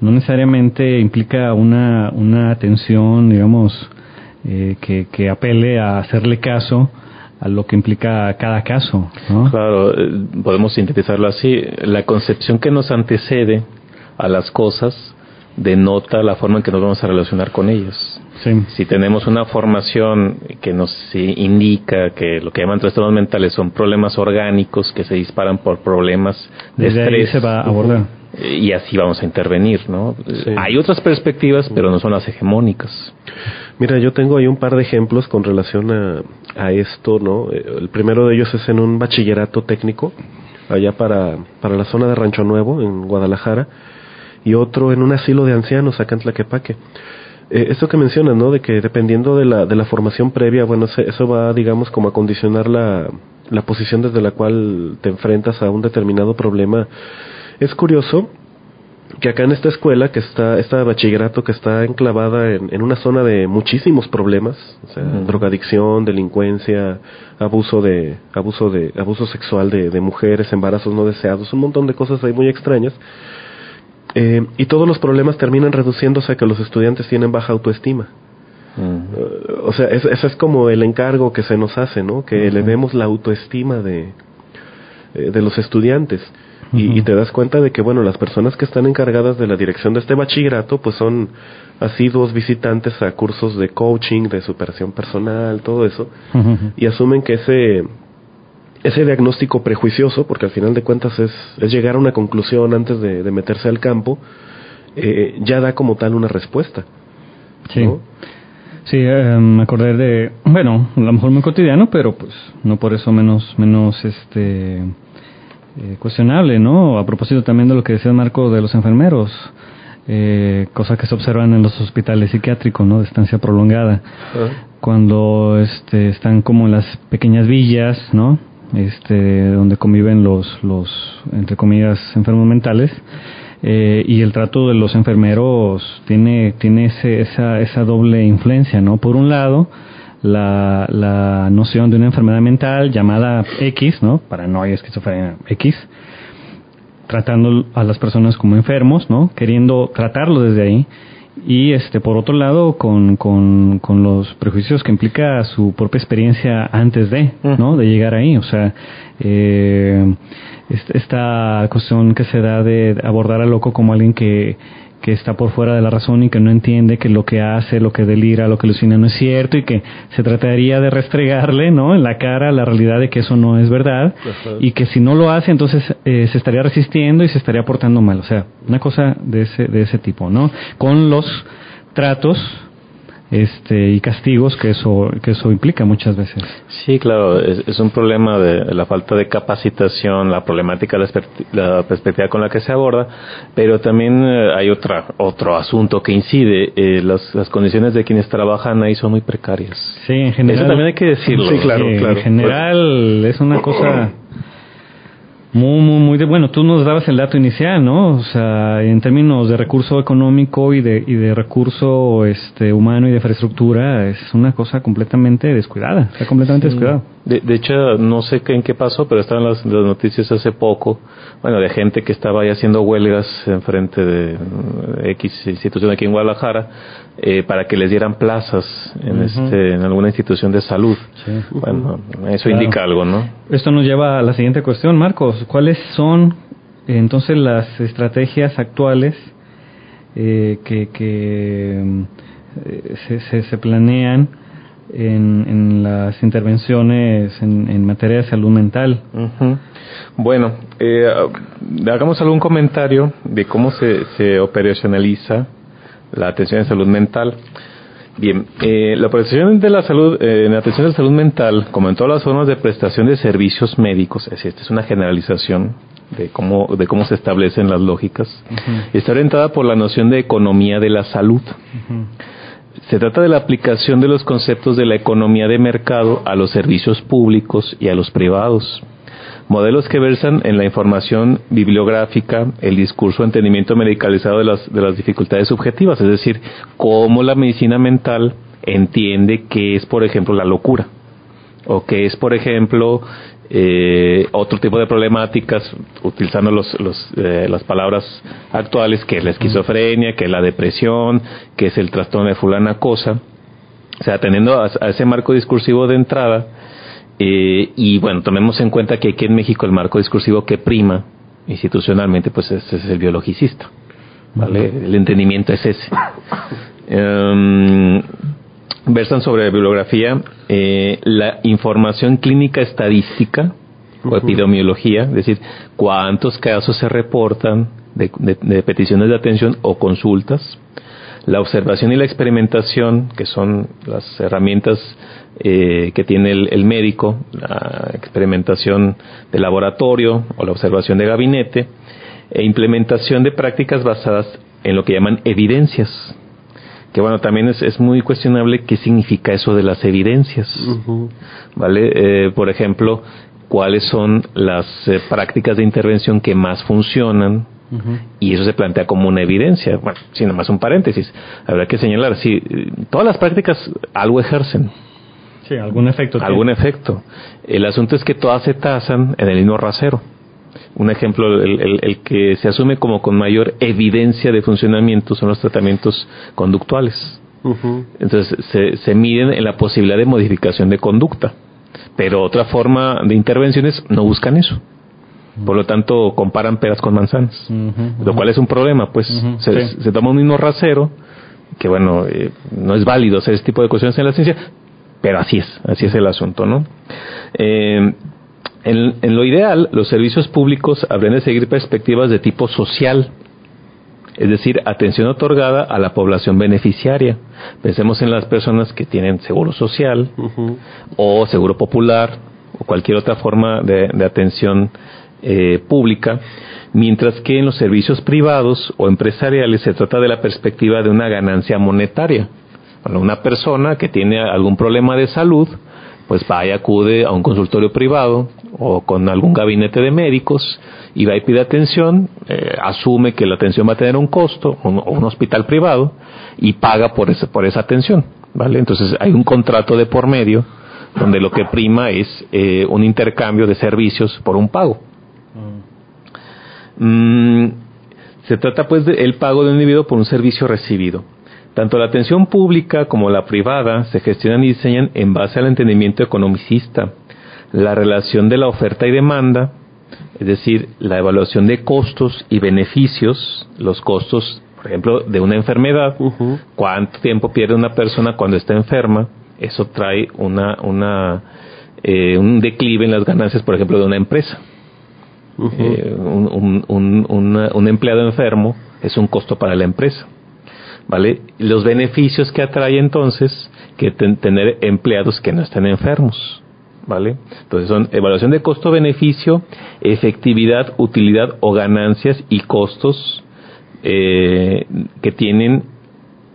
no necesariamente implica una, una atención, digamos, eh, que, que apele a hacerle caso a lo que implica cada caso, ¿no? Claro, eh, podemos sintetizarlo así. La concepción que nos antecede a las cosas denota la forma en que nos vamos a relacionar con ellos. Si tenemos una formación que nos indica que lo que llaman trastornos mentales son problemas orgánicos que se disparan por problemas de Desde estrés. ahí se va a abordar. Y así vamos a intervenir, ¿no? Hay otras perspectivas, pero no son las hegemónicas. Mira, yo tengo ahí un par de ejemplos con relación a, a esto, ¿no? Eh, El primero de ellos es en un bachillerato técnico, allá para, para la zona de Rancho Nuevo, en Guadalajara, y otro en un asilo de ancianos acá en Tlaquepaque. Eh, esto que mencionas, ¿no? De que dependiendo de la, de la formación previa, bueno, se- eso va, digamos, como a condicionar la, la posición desde la cual te enfrentas a un determinado problema. Es curioso que acá en esta escuela, que está, esta bachillerato que está enclavada en, en una zona de muchísimos problemas, o sea, drogadicción, delincuencia, abuso de, abuso de, abuso sexual de, de mujeres, embarazos no deseados, un montón de cosas ahí muy extrañas. Eh, y todos los problemas terminan reduciéndose a que los estudiantes tienen baja autoestima. O sea, es- ese es como el encargo que se nos hace, ¿no? Que elevemos la autoestima de, eh, de los estudiantes. Y te das cuenta de que, bueno, las personas que están encargadas de la dirección de este bachillerato, pues son asiduos visitantes a cursos de coaching, de superación personal, todo eso, y asumen que ese, ese diagnóstico prejuicioso, porque al final de cuentas es, es llegar a una conclusión antes de, de meterse al campo, eh, ya da como tal una respuesta. Sí. ¿no? Sí, eh, me acordé de, bueno, a lo mejor muy cotidiano, pero pues no por eso menos, menos este eh, cuestionable, ¿no? A propósito también de lo que decía Marco de los enfermeros, eh, cosa que se observan en los hospitales psiquiátricos, ¿no? De estancia prolongada, cuando este, están como en las pequeñas villas, ¿no? Este, donde conviven los, los, entre comillas, enfermos mentales. Eh, y el trato de los enfermeros tiene, tiene ese, esa, esa doble influencia, ¿no? Por un lado, la, la noción de una enfermedad mental llamada X, ¿no? Paranoia, esquizofrenia X, tratando a las personas como enfermos, ¿no? Queriendo tratarlo desde ahí. Y este, por otro lado, con, con, con los prejuicios que implica su propia experiencia antes de, ¿no? De llegar ahí. O sea, eh, est- esta cuestión que se da de abordar al loco como alguien que, que está por fuera de la razón y que no entiende que lo que hace, lo que delira, lo que alucina no es cierto y que se trataría de restregarle, ¿no? En la cara la realidad de que eso no es verdad y que si no lo hace entonces eh, se estaría resistiendo y se estaría portando mal, o sea, una cosa de ese de ese tipo, ¿no? Con los tratos este y castigos que eso que eso implica muchas veces. Sí, claro, es, es un problema de, la falta de capacitación, la problemática, la, perspectiva con la que se aborda, pero también eh, hay otra otro asunto que incide, eh, las, las condiciones de quienes trabajan ahí son muy precarias. Sí, en general. Eso también hay que decirlo. Sí, claro, Sí, claro. En general es una cosa muy, muy, muy de bueno. Tú nos dabas el dato inicial, ¿no? O sea, en términos de recurso económico y de, y de recurso este humano y de infraestructura, es una cosa completamente descuidada. Está completamente descuidada. De, de hecho, no sé qué, en qué pasó, pero estaban las, las noticias hace poco, bueno, de gente que estaba ahí haciendo huelgas en frente de eh, X institución aquí en Guadalajara eh, para que les dieran plazas en, este, en alguna institución de salud. Bueno, eso Claro. indica algo, ¿no? Esto nos lleva a la siguiente cuestión, Marcos. ¿Cuáles son eh, entonces las estrategias actuales eh, que, eh, se, se, se planean en, en las intervenciones en, en materia de salud mental? Ujú. Bueno, eh, hagamos algún comentario de cómo se, se operacionaliza la atención en salud mental. Bien, eh, la prestación de la salud, eh, en la atención de salud mental, como en todas las formas de prestación de servicios médicos, es esta es una generalización de cómo, de cómo se establecen las lógicas, está orientada por la noción de economía de la salud. Se trata de la aplicación de los conceptos de la economía de mercado a los servicios públicos y a los privados. Modelos que versan en la información bibliográfica, el discurso o entendimiento medicalizado de las, de las dificultades subjetivas, es decir, cómo la medicina mental entiende qué es, por ejemplo, la locura, o qué es, por ejemplo, eh, otro tipo de problemáticas, utilizando los, los, eh, las palabras actuales, que es la esquizofrenia, que es la depresión, que es el trastorno de fulana cosa. O sea, teniendo a ese marco discursivo de entrada, eh, y bueno, tomemos en cuenta que aquí en México el marco discursivo que prima institucionalmente, pues es el biologicista. ¿vale? El entendimiento es ese. Em, versan sobre bibliografía eh, la información clínica estadística o epidemiología, es decir, cuántos casos se reportan de, de peticiones de atención o consultas, la observación y la experimentación, que son las herramientas eh, que tiene el, médico, la experimentación de laboratorio o la observación de gabinete, e implementación de prácticas basadas en lo que llaman evidencias. Que bueno, también es, muy cuestionable qué significa eso de las evidencias. ¿Vale? Eh, por ejemplo, cuáles son las eh, prácticas de intervención que más funcionan, y eso se plantea como una evidencia. Bueno, sin más un paréntesis, habrá que señalar, si todas las prácticas algo ejercen. Sí, algún efecto. Algún efecto. El asunto es que todas se tasan en el mismo rasero. Un ejemplo, el, que se asume como con mayor evidencia de funcionamiento son los tratamientos conductuales. Entonces, se, se miden en la posibilidad de modificación de conducta. Pero otra forma de intervenciones no buscan eso. Por lo tanto, comparan peras con manzanas, lo cual es un problema, pues se, toma un mismo rasero, que bueno, eh, no es válido hacer este tipo de cuestiones en la ciencia, pero así es, así es el asunto, ¿no? Eh, en, en, lo ideal, los servicios públicos habrían de seguir perspectivas de tipo social, es decir, atención otorgada a la población beneficiaria. Pensemos en las personas que tienen seguro social o seguro popular o cualquier otra forma de, de atención eh, pública, mientras que en los servicios privados o empresariales se trata de la perspectiva de una ganancia monetaria. Una persona que tiene algún problema de salud, pues va y acude a un consultorio privado o con algún gabinete de médicos y va y pide atención, eh, asume que la atención va a tener un costo, o un, hospital privado, y paga por, ese, por esa atención, ¿vale? Entonces hay un contrato de por medio donde lo que prima es eh, un intercambio de servicios por un pago. Mm, se trata pues del pago de un individuo por un servicio recibido. Tanto la atención pública como la privada se gestionan y diseñan en base al entendimiento economicista, la relación de la oferta y demanda, es decir, la evaluación de costos y beneficios, los costos, por ejemplo, de una enfermedad, cuánto tiempo pierde una persona cuando está enferma, eso trae una, una, eh, un declive en las ganancias, por ejemplo, de una empresa. Eh, un, un, empleado enfermo es un costo para la empresa. ¿Vale? Los beneficios que atrae entonces que tener empleados que no estén enfermos. ¿Vale? Entonces son evaluación de costo-beneficio, efectividad, utilidad o ganancias y costos eh, que tienen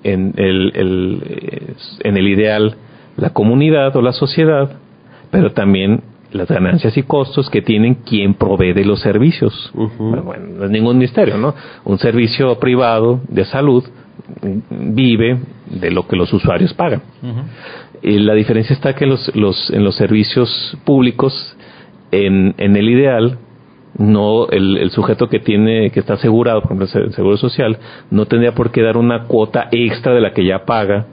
en el, el, en el ideal la comunidad o la sociedad, pero también las ganancias y costos que tienen quien provee de los servicios. bueno, no es ningún misterio, ¿no? Un servicio privado de salud vive de lo que los usuarios pagan. y la diferencia está que los, los, en los servicios públicos, en, en el ideal, no el, el, sujeto que tiene que está asegurado, por ejemplo, el seguro social, no tendría por qué dar una cuota extra de la que ya paga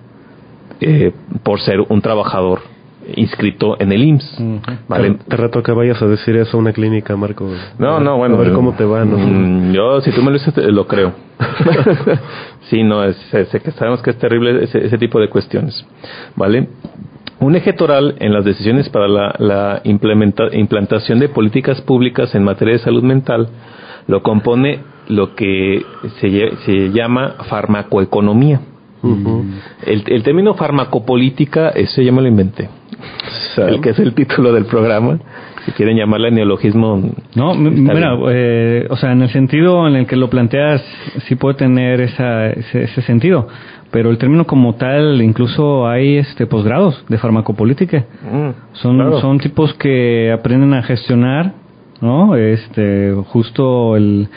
eh, por ser un trabajador inscrito en el IMSS. ¿vale? Te, reto que vayas a decir eso a una clínica, Marco. No, no, bueno. A ver cómo te va, ¿no? Mm, yo, si tú me lo dices, lo creo. sí, no, es, que sabemos que es terrible ese, tipo de cuestiones. ¿Vale? Un eje toral en las decisiones para la, la implantación de políticas públicas en materia de salud mental lo compone lo que se, se llama farmacoeconomía. El, el, término farmacopolítica, ese ya me lo inventé el que es el título del programa. Si quieren llamarle neologismo. No, mira, eh, o sea, en el sentido en el que lo planteas, sí puede tener esa, ese, sentido. Pero el término como tal, incluso hay este posgrados de farmacopolítica. Mm, son, son tipos que aprenden a gestionar, ¿no? Este, justo el,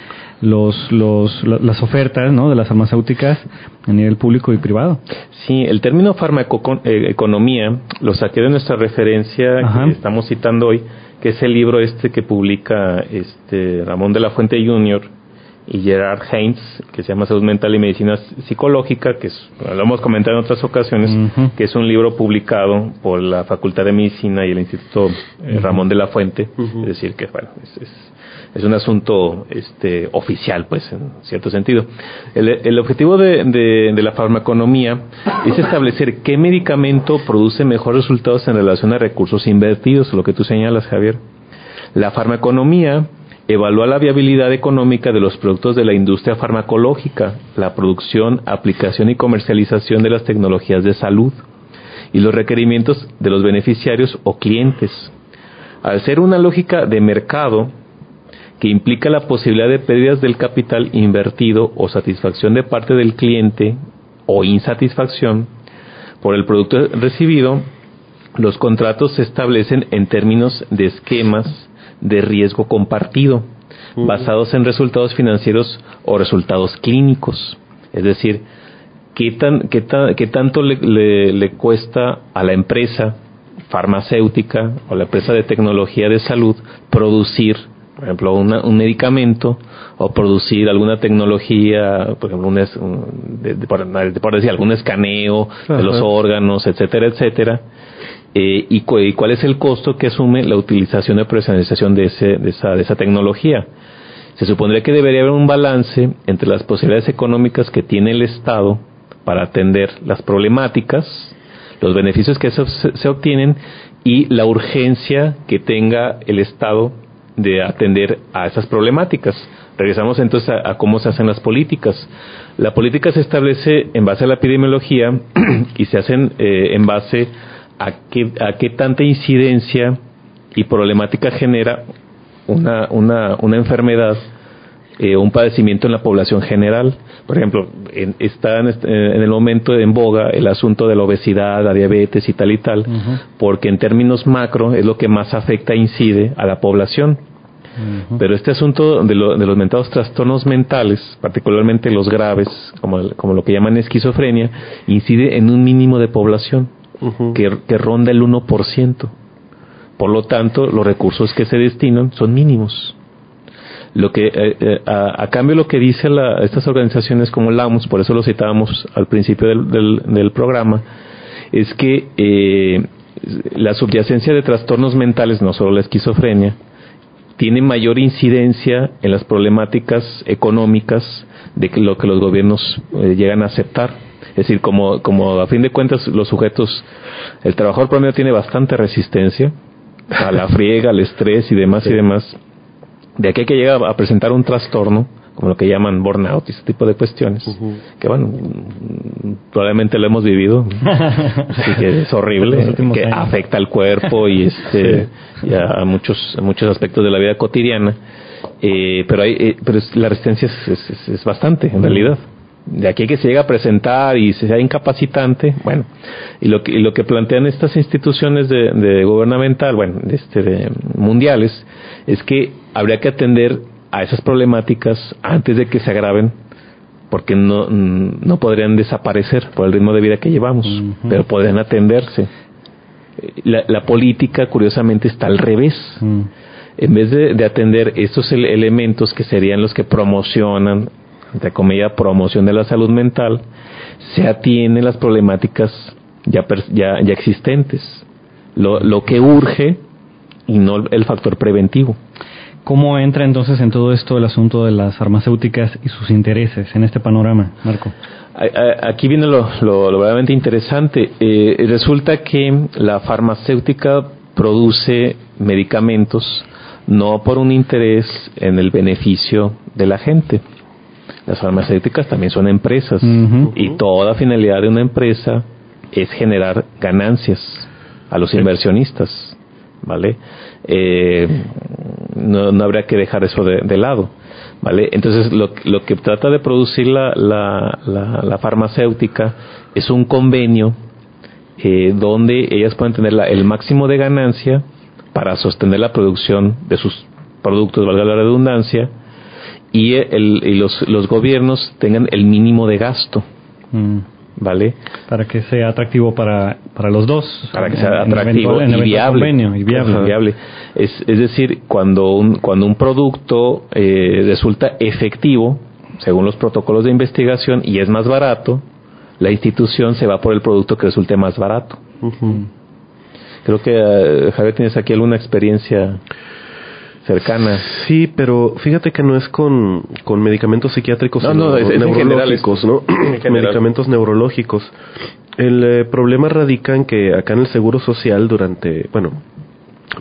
los, los, las ofertas ¿no? de las farmacéuticas a nivel público y privado. Sí, el término farmacoeconomía eh, lo saqué de nuestra referencia que estamos citando hoy, que es el libro este que publica este Ramón de la Fuente Jr. y Gerard Heinz, que se llama Salud Mental y Medicina Psicológica, que es, lo hemos comentado en otras ocasiones, que es un libro publicado por la Facultad de Medicina y el Instituto eh, Ramón de la Fuente, es decir, que bueno, es es un asunto este, oficial, pues, en cierto sentido. El, el objetivo de, de, de, la farmaconomía es establecer qué medicamento produce mejores resultados en relación a recursos invertidos, lo que tú señalas, Javier. La farmaconomía evalúa la viabilidad económica de los productos de la industria farmacológica, la producción, aplicación y comercialización de las tecnologías de salud y los requerimientos de los beneficiarios o clientes. Al ser una lógica de mercado, que implica la posibilidad de pérdidas del capital invertido o satisfacción de parte del cliente o insatisfacción por el producto recibido, los contratos se establecen en términos de esquemas de riesgo compartido, basados en resultados financieros o resultados clínicos. Es decir, qué, tan, qué, qué tanto le, le cuesta a la empresa farmacéutica o la empresa de tecnología de salud producir por ejemplo, un medicamento o producir alguna tecnología, por ejemplo, un, de, por, decir, algún escaneo de los órganos, etcétera, etcétera, eh, y, cuál es el costo que asume la utilización y personalización de, ese, de, esa, de esa tecnología. Se supondría que debería haber un balance entre las posibilidades económicas que tiene el Estado para atender las problemáticas, los beneficios que se, se obtienen y la urgencia que tenga el Estado de atender a esas problemáticas. Regresamos entonces a, cómo se hacen las políticas. La política se establece en base a la epidemiología y se hacen eh, en base a qué, a qué tanta incidencia y problemática genera una, una, una enfermedad eh, un padecimiento en la población general. Por ejemplo, está en, el momento en boga el asunto de la obesidad, la diabetes y tal y tal, porque en términos macro es lo que más afecta e incide a la población. Pero este asunto de, los mentados trastornos mentales, particularmente los graves, como, como, lo que llaman esquizofrenia, incide en un mínimo de población que, que, ronda el 1%. Por lo tanto, los recursos que se destinan son mínimos. Lo que, eh, eh, a, cambio, lo que dicen estas organizaciones como la OMS, por eso lo citábamos al principio del, del, programa, es que eh, la subyacencia de trastornos mentales, no solo la esquizofrenia, tiene mayor incidencia en las problemáticas económicas de lo que los gobiernos eh, llegan a aceptar. Es decir, como, como a fin de cuentas los sujetos, el trabajador promedio tiene bastante resistencia a la friega, al estrés y demás y demás. De aquí que llega a presentar un trastorno, como lo que llaman burnout y ese tipo de cuestiones, que bueno, probablemente lo hemos vivido, así que es horrible, que afecta al cuerpo y este a muchos muchos aspectos de la vida cotidiana, eh, pero hay eh, pero la resistencia es, es, bastante en realidad. De aquí que se llega a presentar y sea incapacitante, bueno, y lo que, y lo que plantean estas instituciones de, de gubernamental, bueno, este, de mundiales, es que habría que atender a esas problemáticas antes de que se agraven porque no, no podrían desaparecer por el ritmo de vida que llevamos, pero podrían atenderse. La, la, política, curiosamente, está al revés. En vez de, atender estos elementos que serían los que promocionan, entre comillas, promoción de la salud mental, se atienden las problemáticas ya, ya, ya existentes. Lo, lo que urge y no el factor preventivo. ¿Cómo entra entonces en todo esto el asunto de las farmacéuticas y sus intereses en este panorama, Marco? Aquí viene lo, lo, verdaderamente interesante. Eh, resulta que la farmacéutica produce medicamentos no por un interés en el beneficio de la gente. Las farmacéuticas también son empresas y toda finalidad de una empresa es generar ganancias a los inversionistas, ¿vale? Eh, no, no habría que dejar eso de, lado. ¿Vale? Entonces, lo, lo, que trata de producir la, la, la, farmacéutica es un convenio eh, donde ellas pueden tener el máximo de ganancia para sostener la producción de sus productos, valga la redundancia, y, el, y los, los gobiernos tengan el mínimo de gasto. Mm. ¿Vale? Para que sea atractivo para, para los dos. Para que sea atractivo y, viable, y, viable. Es, es decir, cuando un, cuando un producto eh, resulta efectivo, según los protocolos de investigación, y es más barato, la institución se va por el producto que resulte más barato. Creo que, uh, Javier, tienes aquí alguna experiencia cercana. Sí, pero fíjate que no es con, con medicamentos psiquiátricos, No, sino no, es- es en neurológicos, general, ¿no? en general. medicamentos neurológicos. El eh, problema radica en que acá en el Seguro Social, durante, bueno,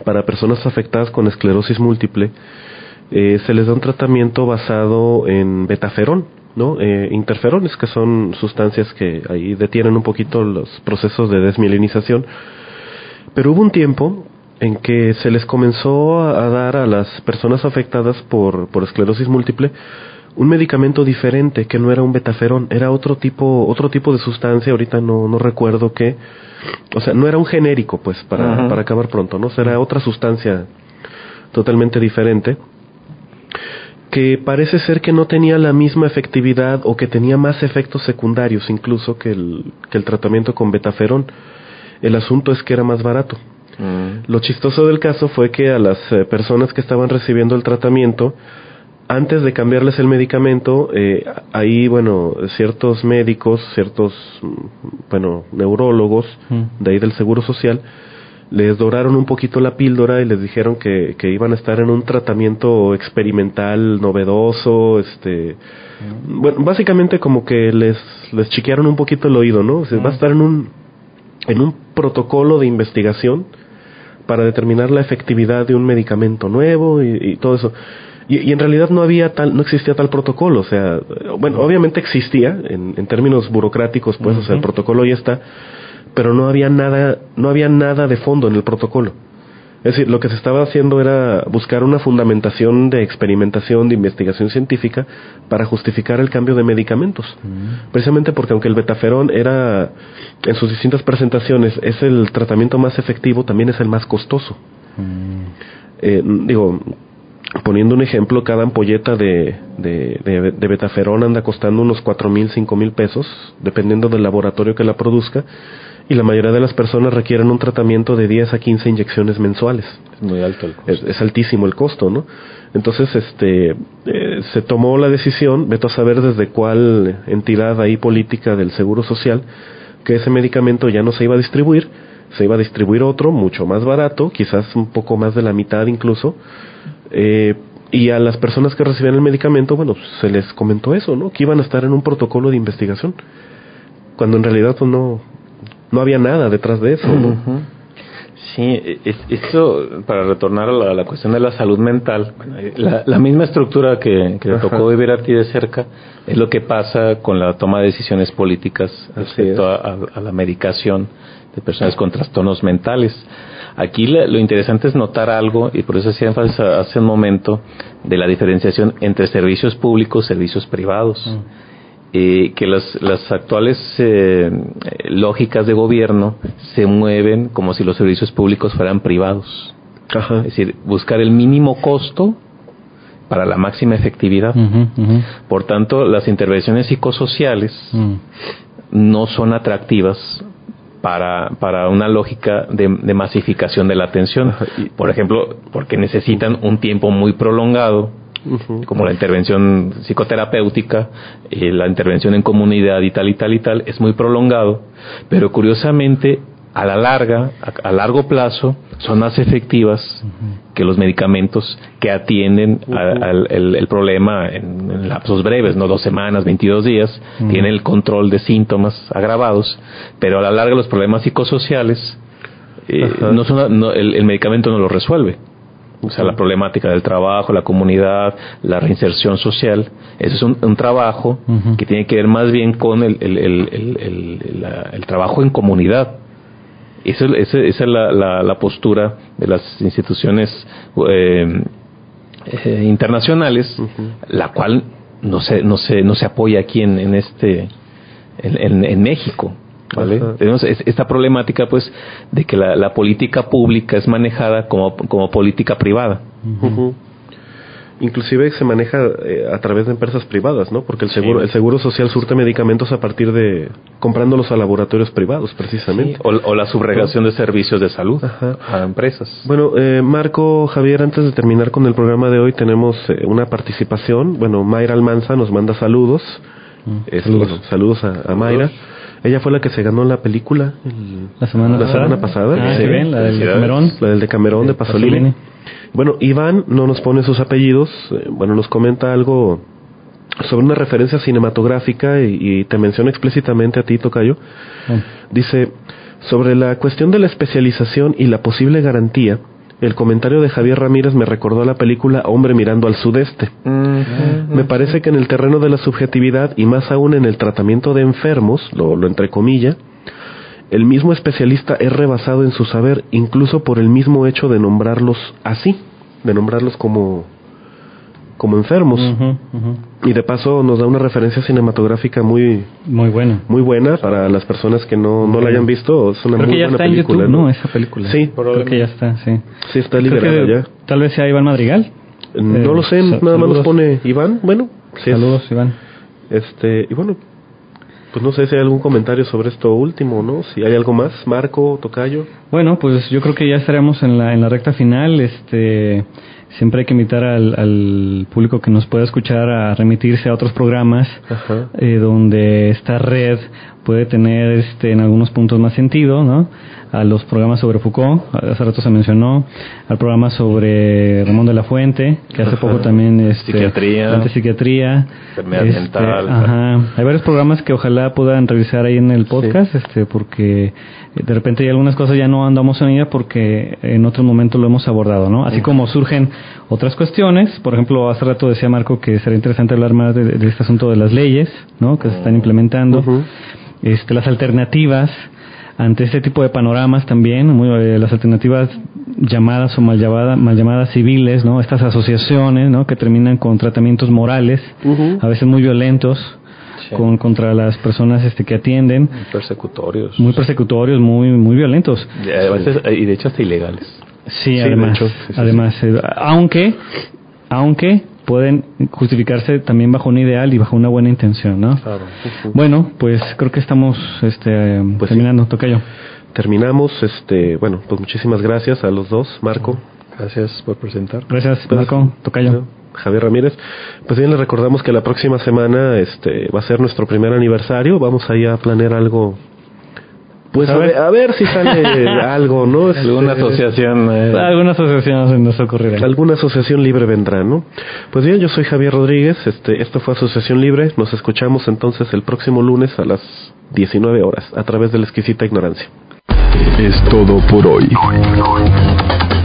para personas afectadas con esclerosis múltiple, eh, se les da un tratamiento basado en betaferón, ¿no? Eh, interferones, que son sustancias que ahí detienen un poquito los procesos de desmielinización. Pero hubo un tiempo en que se les comenzó a, dar a las personas afectadas por, por esclerosis múltiple un medicamento diferente que no era un betaferón, era otro tipo, otro tipo de sustancia, ahorita no, no recuerdo qué, o sea, no era un genérico, pues, para, Ajá. para acabar pronto, ¿no? Será otra sustancia totalmente diferente que parece ser que no tenía la misma efectividad o que tenía más efectos secundarios incluso que el, que el tratamiento con betaferón. El asunto es que era más barato. Mm. Lo chistoso del caso fue que a las eh, personas que estaban recibiendo el tratamiento, antes de cambiarles el medicamento, eh, ahí, bueno, ciertos médicos, ciertos, mm, bueno, neurólogos Mm. de ahí del Seguro Social, les doraron un poquito la píldora y les dijeron que, que iban a estar en un tratamiento experimental novedoso, este, bueno, básicamente como que les, les chiquearon un poquito el oído, ¿no? O sea, va a estar en un, en un protocolo de investigación para determinar la efectividad de un medicamento nuevo y, y todo eso. Y, y en realidad no había tal, no existía tal protocolo, o sea, bueno, obviamente existía en, en términos burocráticos, pues, o sea, el protocolo ya está, pero no había nada, no había nada de fondo en el protocolo. Es decir, lo que se estaba haciendo era buscar una fundamentación de experimentación, de investigación científica para justificar el cambio de medicamentos. Precisamente porque aunque el betaferón era, en sus distintas presentaciones, es el tratamiento más efectivo, también es el más costoso. Eh, digo, poniendo un ejemplo, cada ampolleta de, de, de, de betaferón anda costando unos cuatro mil, cinco mil pesos, dependiendo del laboratorio que la produzca, y la mayoría de las personas requieren un tratamiento de 10 a 15 inyecciones mensuales. Es muy alto el costo. Es, es altísimo el costo, ¿no? Entonces, este, eh, se tomó la decisión, veto a saber desde cuál entidad ahí política del Seguro Social, que ese medicamento ya no se iba a distribuir, se iba a distribuir otro, mucho más barato, quizás un poco más de la mitad incluso, eh, y a las personas que recibían el medicamento, bueno, se les comentó eso, ¿no? Que iban a estar en un protocolo de investigación, cuando en realidad pues, no, no había nada detrás de eso. Sí, es, esto, para retornar a la, a la cuestión de la salud mental, bueno, eh, la, la misma estructura que, que te tocó vivir a ti de cerca es lo que pasa con la toma de decisiones políticas respecto a, a- a la medicación de personas con trastornos mentales. Aquí la- lo interesante es notar algo, y por eso hacía énfasis hace un momento, de la diferenciación entre servicios públicos y servicios privados eh, que las, las actuales eh, lógicas de gobierno se mueven como si los servicios públicos fueran privados. Ajá. Es decir, buscar el mínimo costo para la máxima efectividad. Por tanto, las intervenciones psicosociales Mm. no son atractivas para, para una lógica de, de masificación de la atención. Por ejemplo, porque necesitan un tiempo muy prolongado Como la intervención psicoterapéutica, eh, la intervención en comunidad y tal y tal y tal, es muy prolongado, pero curiosamente a la larga, a, a largo plazo, son más efectivas que los medicamentos que atienden al el, el problema en, en lapsos breves, no dos semanas, 22 días, tienen el control de síntomas agravados, pero a la larga los problemas psicosociales eh, no son, no- el, el medicamento no lo resuelve. O sea, la problemática del trabajo, la comunidad, la reinserción social. Eso es un, un trabajo que tiene que ver más bien con el, el, el, el- el- la- el trabajo en comunidad. Eso, esa esa es la, la, la postura de las instituciones eh, eh, internacionales, la cual no se, no se, no se apoya aquí en, en este en, en- en México. ¿Vale? Ajá. Tenemos es- esta problemática pues de que la, la política pública es manejada como, como política privada. Ujú. Inclusive se maneja eh, a través de empresas privadas, ¿no? Porque el Sí. seguro, el seguro social surte medicamentos a partir de comprándolos a laboratorios privados, precisamente. O, o la subrogación de servicios de salud Ajá. a empresas. Bueno, eh, Marco, Javier, antes de terminar con el programa de hoy, tenemos eh, una participación. Bueno, Mayra Almanza nos manda saludos. Eh, saludos. bueno, saludos a, a Mayra. Ella fue la que se ganó la película el- La semana la pasada. semana pasada. Ah, Sí. bien, la del. Camerón. la del de De Pasolini. Pasolini. Bueno, Iván no nos pone sus apellidos, eh, bueno, nos comenta algo sobre una referencia cinematográfica y, y te menciona explícitamente a ti, Tocayo. Ah. Dice, sobre la cuestión de la especialización y la posible garantía, el comentario de Javier Ramírez me recordó a la película Hombre mirando al sudeste. Me parece que en el terreno de la subjetividad y más aún en el tratamiento de enfermos, lo, lo entrecomilla, el mismo especialista es rebasado en su saber, incluso por el mismo hecho de nombrarlos así, de nombrarlos como, como enfermos. Y de paso nos da una referencia cinematográfica muy, Muy buena. muy buena para las personas que no, no la hayan visto. Es una Creo muy que ya buena está en película. YouTube, ¿no? Esa película. Sí, Creo que ya está, sí. sí está liberada que ya. Tal vez sea Iván Madrigal. No Eh, lo sé, sa- nada más nos pone Iván. Bueno, sí es- Saludos, Iván. Este, y bueno, pues no sé si hay algún comentario sobre esto último, ¿no? Si hay algo más, Marco, Tocayo. Bueno, pues yo creo que ya estaremos en la, en la recta final. Este, siempre hay que invitar al, al público que nos pueda escuchar a remitirse a otros programas eh, donde esta red puede tener este, en algunos puntos más sentido, ¿no? A los programas sobre Foucault, hace rato se mencionó, al programa sobre Ramón de la Fuente, que hace poco también este, Psiquiatría. psiquiatría, Enfermedad este, mental. ajá. Hay varios programas que ojalá puedan revisar ahí en el podcast, este, porque eh, de repente hay algunas cosas ya no andamos en ella porque en otro momento lo hemos abordado, ¿no? Así como surgen otras cuestiones, por ejemplo, hace rato decía Marco que sería interesante hablar más de, de este asunto de las leyes, ¿no? Que se están implementando, Ujú. Este, las alternativas ante este tipo de panoramas también, muy, eh, las alternativas llamadas o mal, llamada- mal llamadas civiles, ¿no? Estas asociaciones, ¿no? Que terminan con tratamientos morales, a veces muy violentos, Sí. con, contra las personas este, que atienden, Persecutorios. muy persecutorios, muy, muy violentos. Y a veces- y de hecho hasta ilegales. Sí, de además, hecho, sí, sí, además, eh, aunque, aunque pueden justificarse también bajo un ideal y bajo una buena intención, ¿no? Claro. Bueno, pues creo que estamos este, Pues terminando, Tocayo. Terminamos, este, bueno, pues muchísimas gracias a los dos, Marco, Gracias por presentar. Gracias, Pues, Marco, Tocayo. Javier Ramírez. Pues bien, les recordamos que la próxima semana, este, va a ser nuestro primer aniversario. Vamos ahí a planear algo. Pues a A ver. ver, a ver si sale algo, ¿no? ¿Alguna Este, asociación? eh, Alguna asociación se nos ocurrirá. Alguna asociación libre vendrá, ¿no? Pues bien, yo soy Javier Rodríguez, este, esto fue Asociación Libre, nos escuchamos entonces el próximo lunes a las 19 horas a través de la exquisita ignorancia. Es todo por hoy.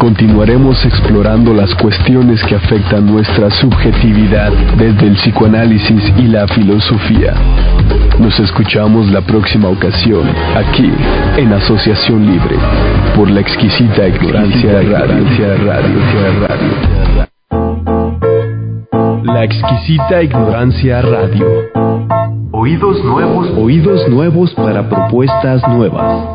Continuaremos explorando las cuestiones que afectan nuestra subjetividad desde el psicoanálisis y la filosofía. Nos escuchamos la próxima ocasión, aquí, en Asociación Libre, por la exquisita ignorancia radio. La exquisita ignorancia radio. Oídos nuevos, oídos nuevos para propuestas nuevas.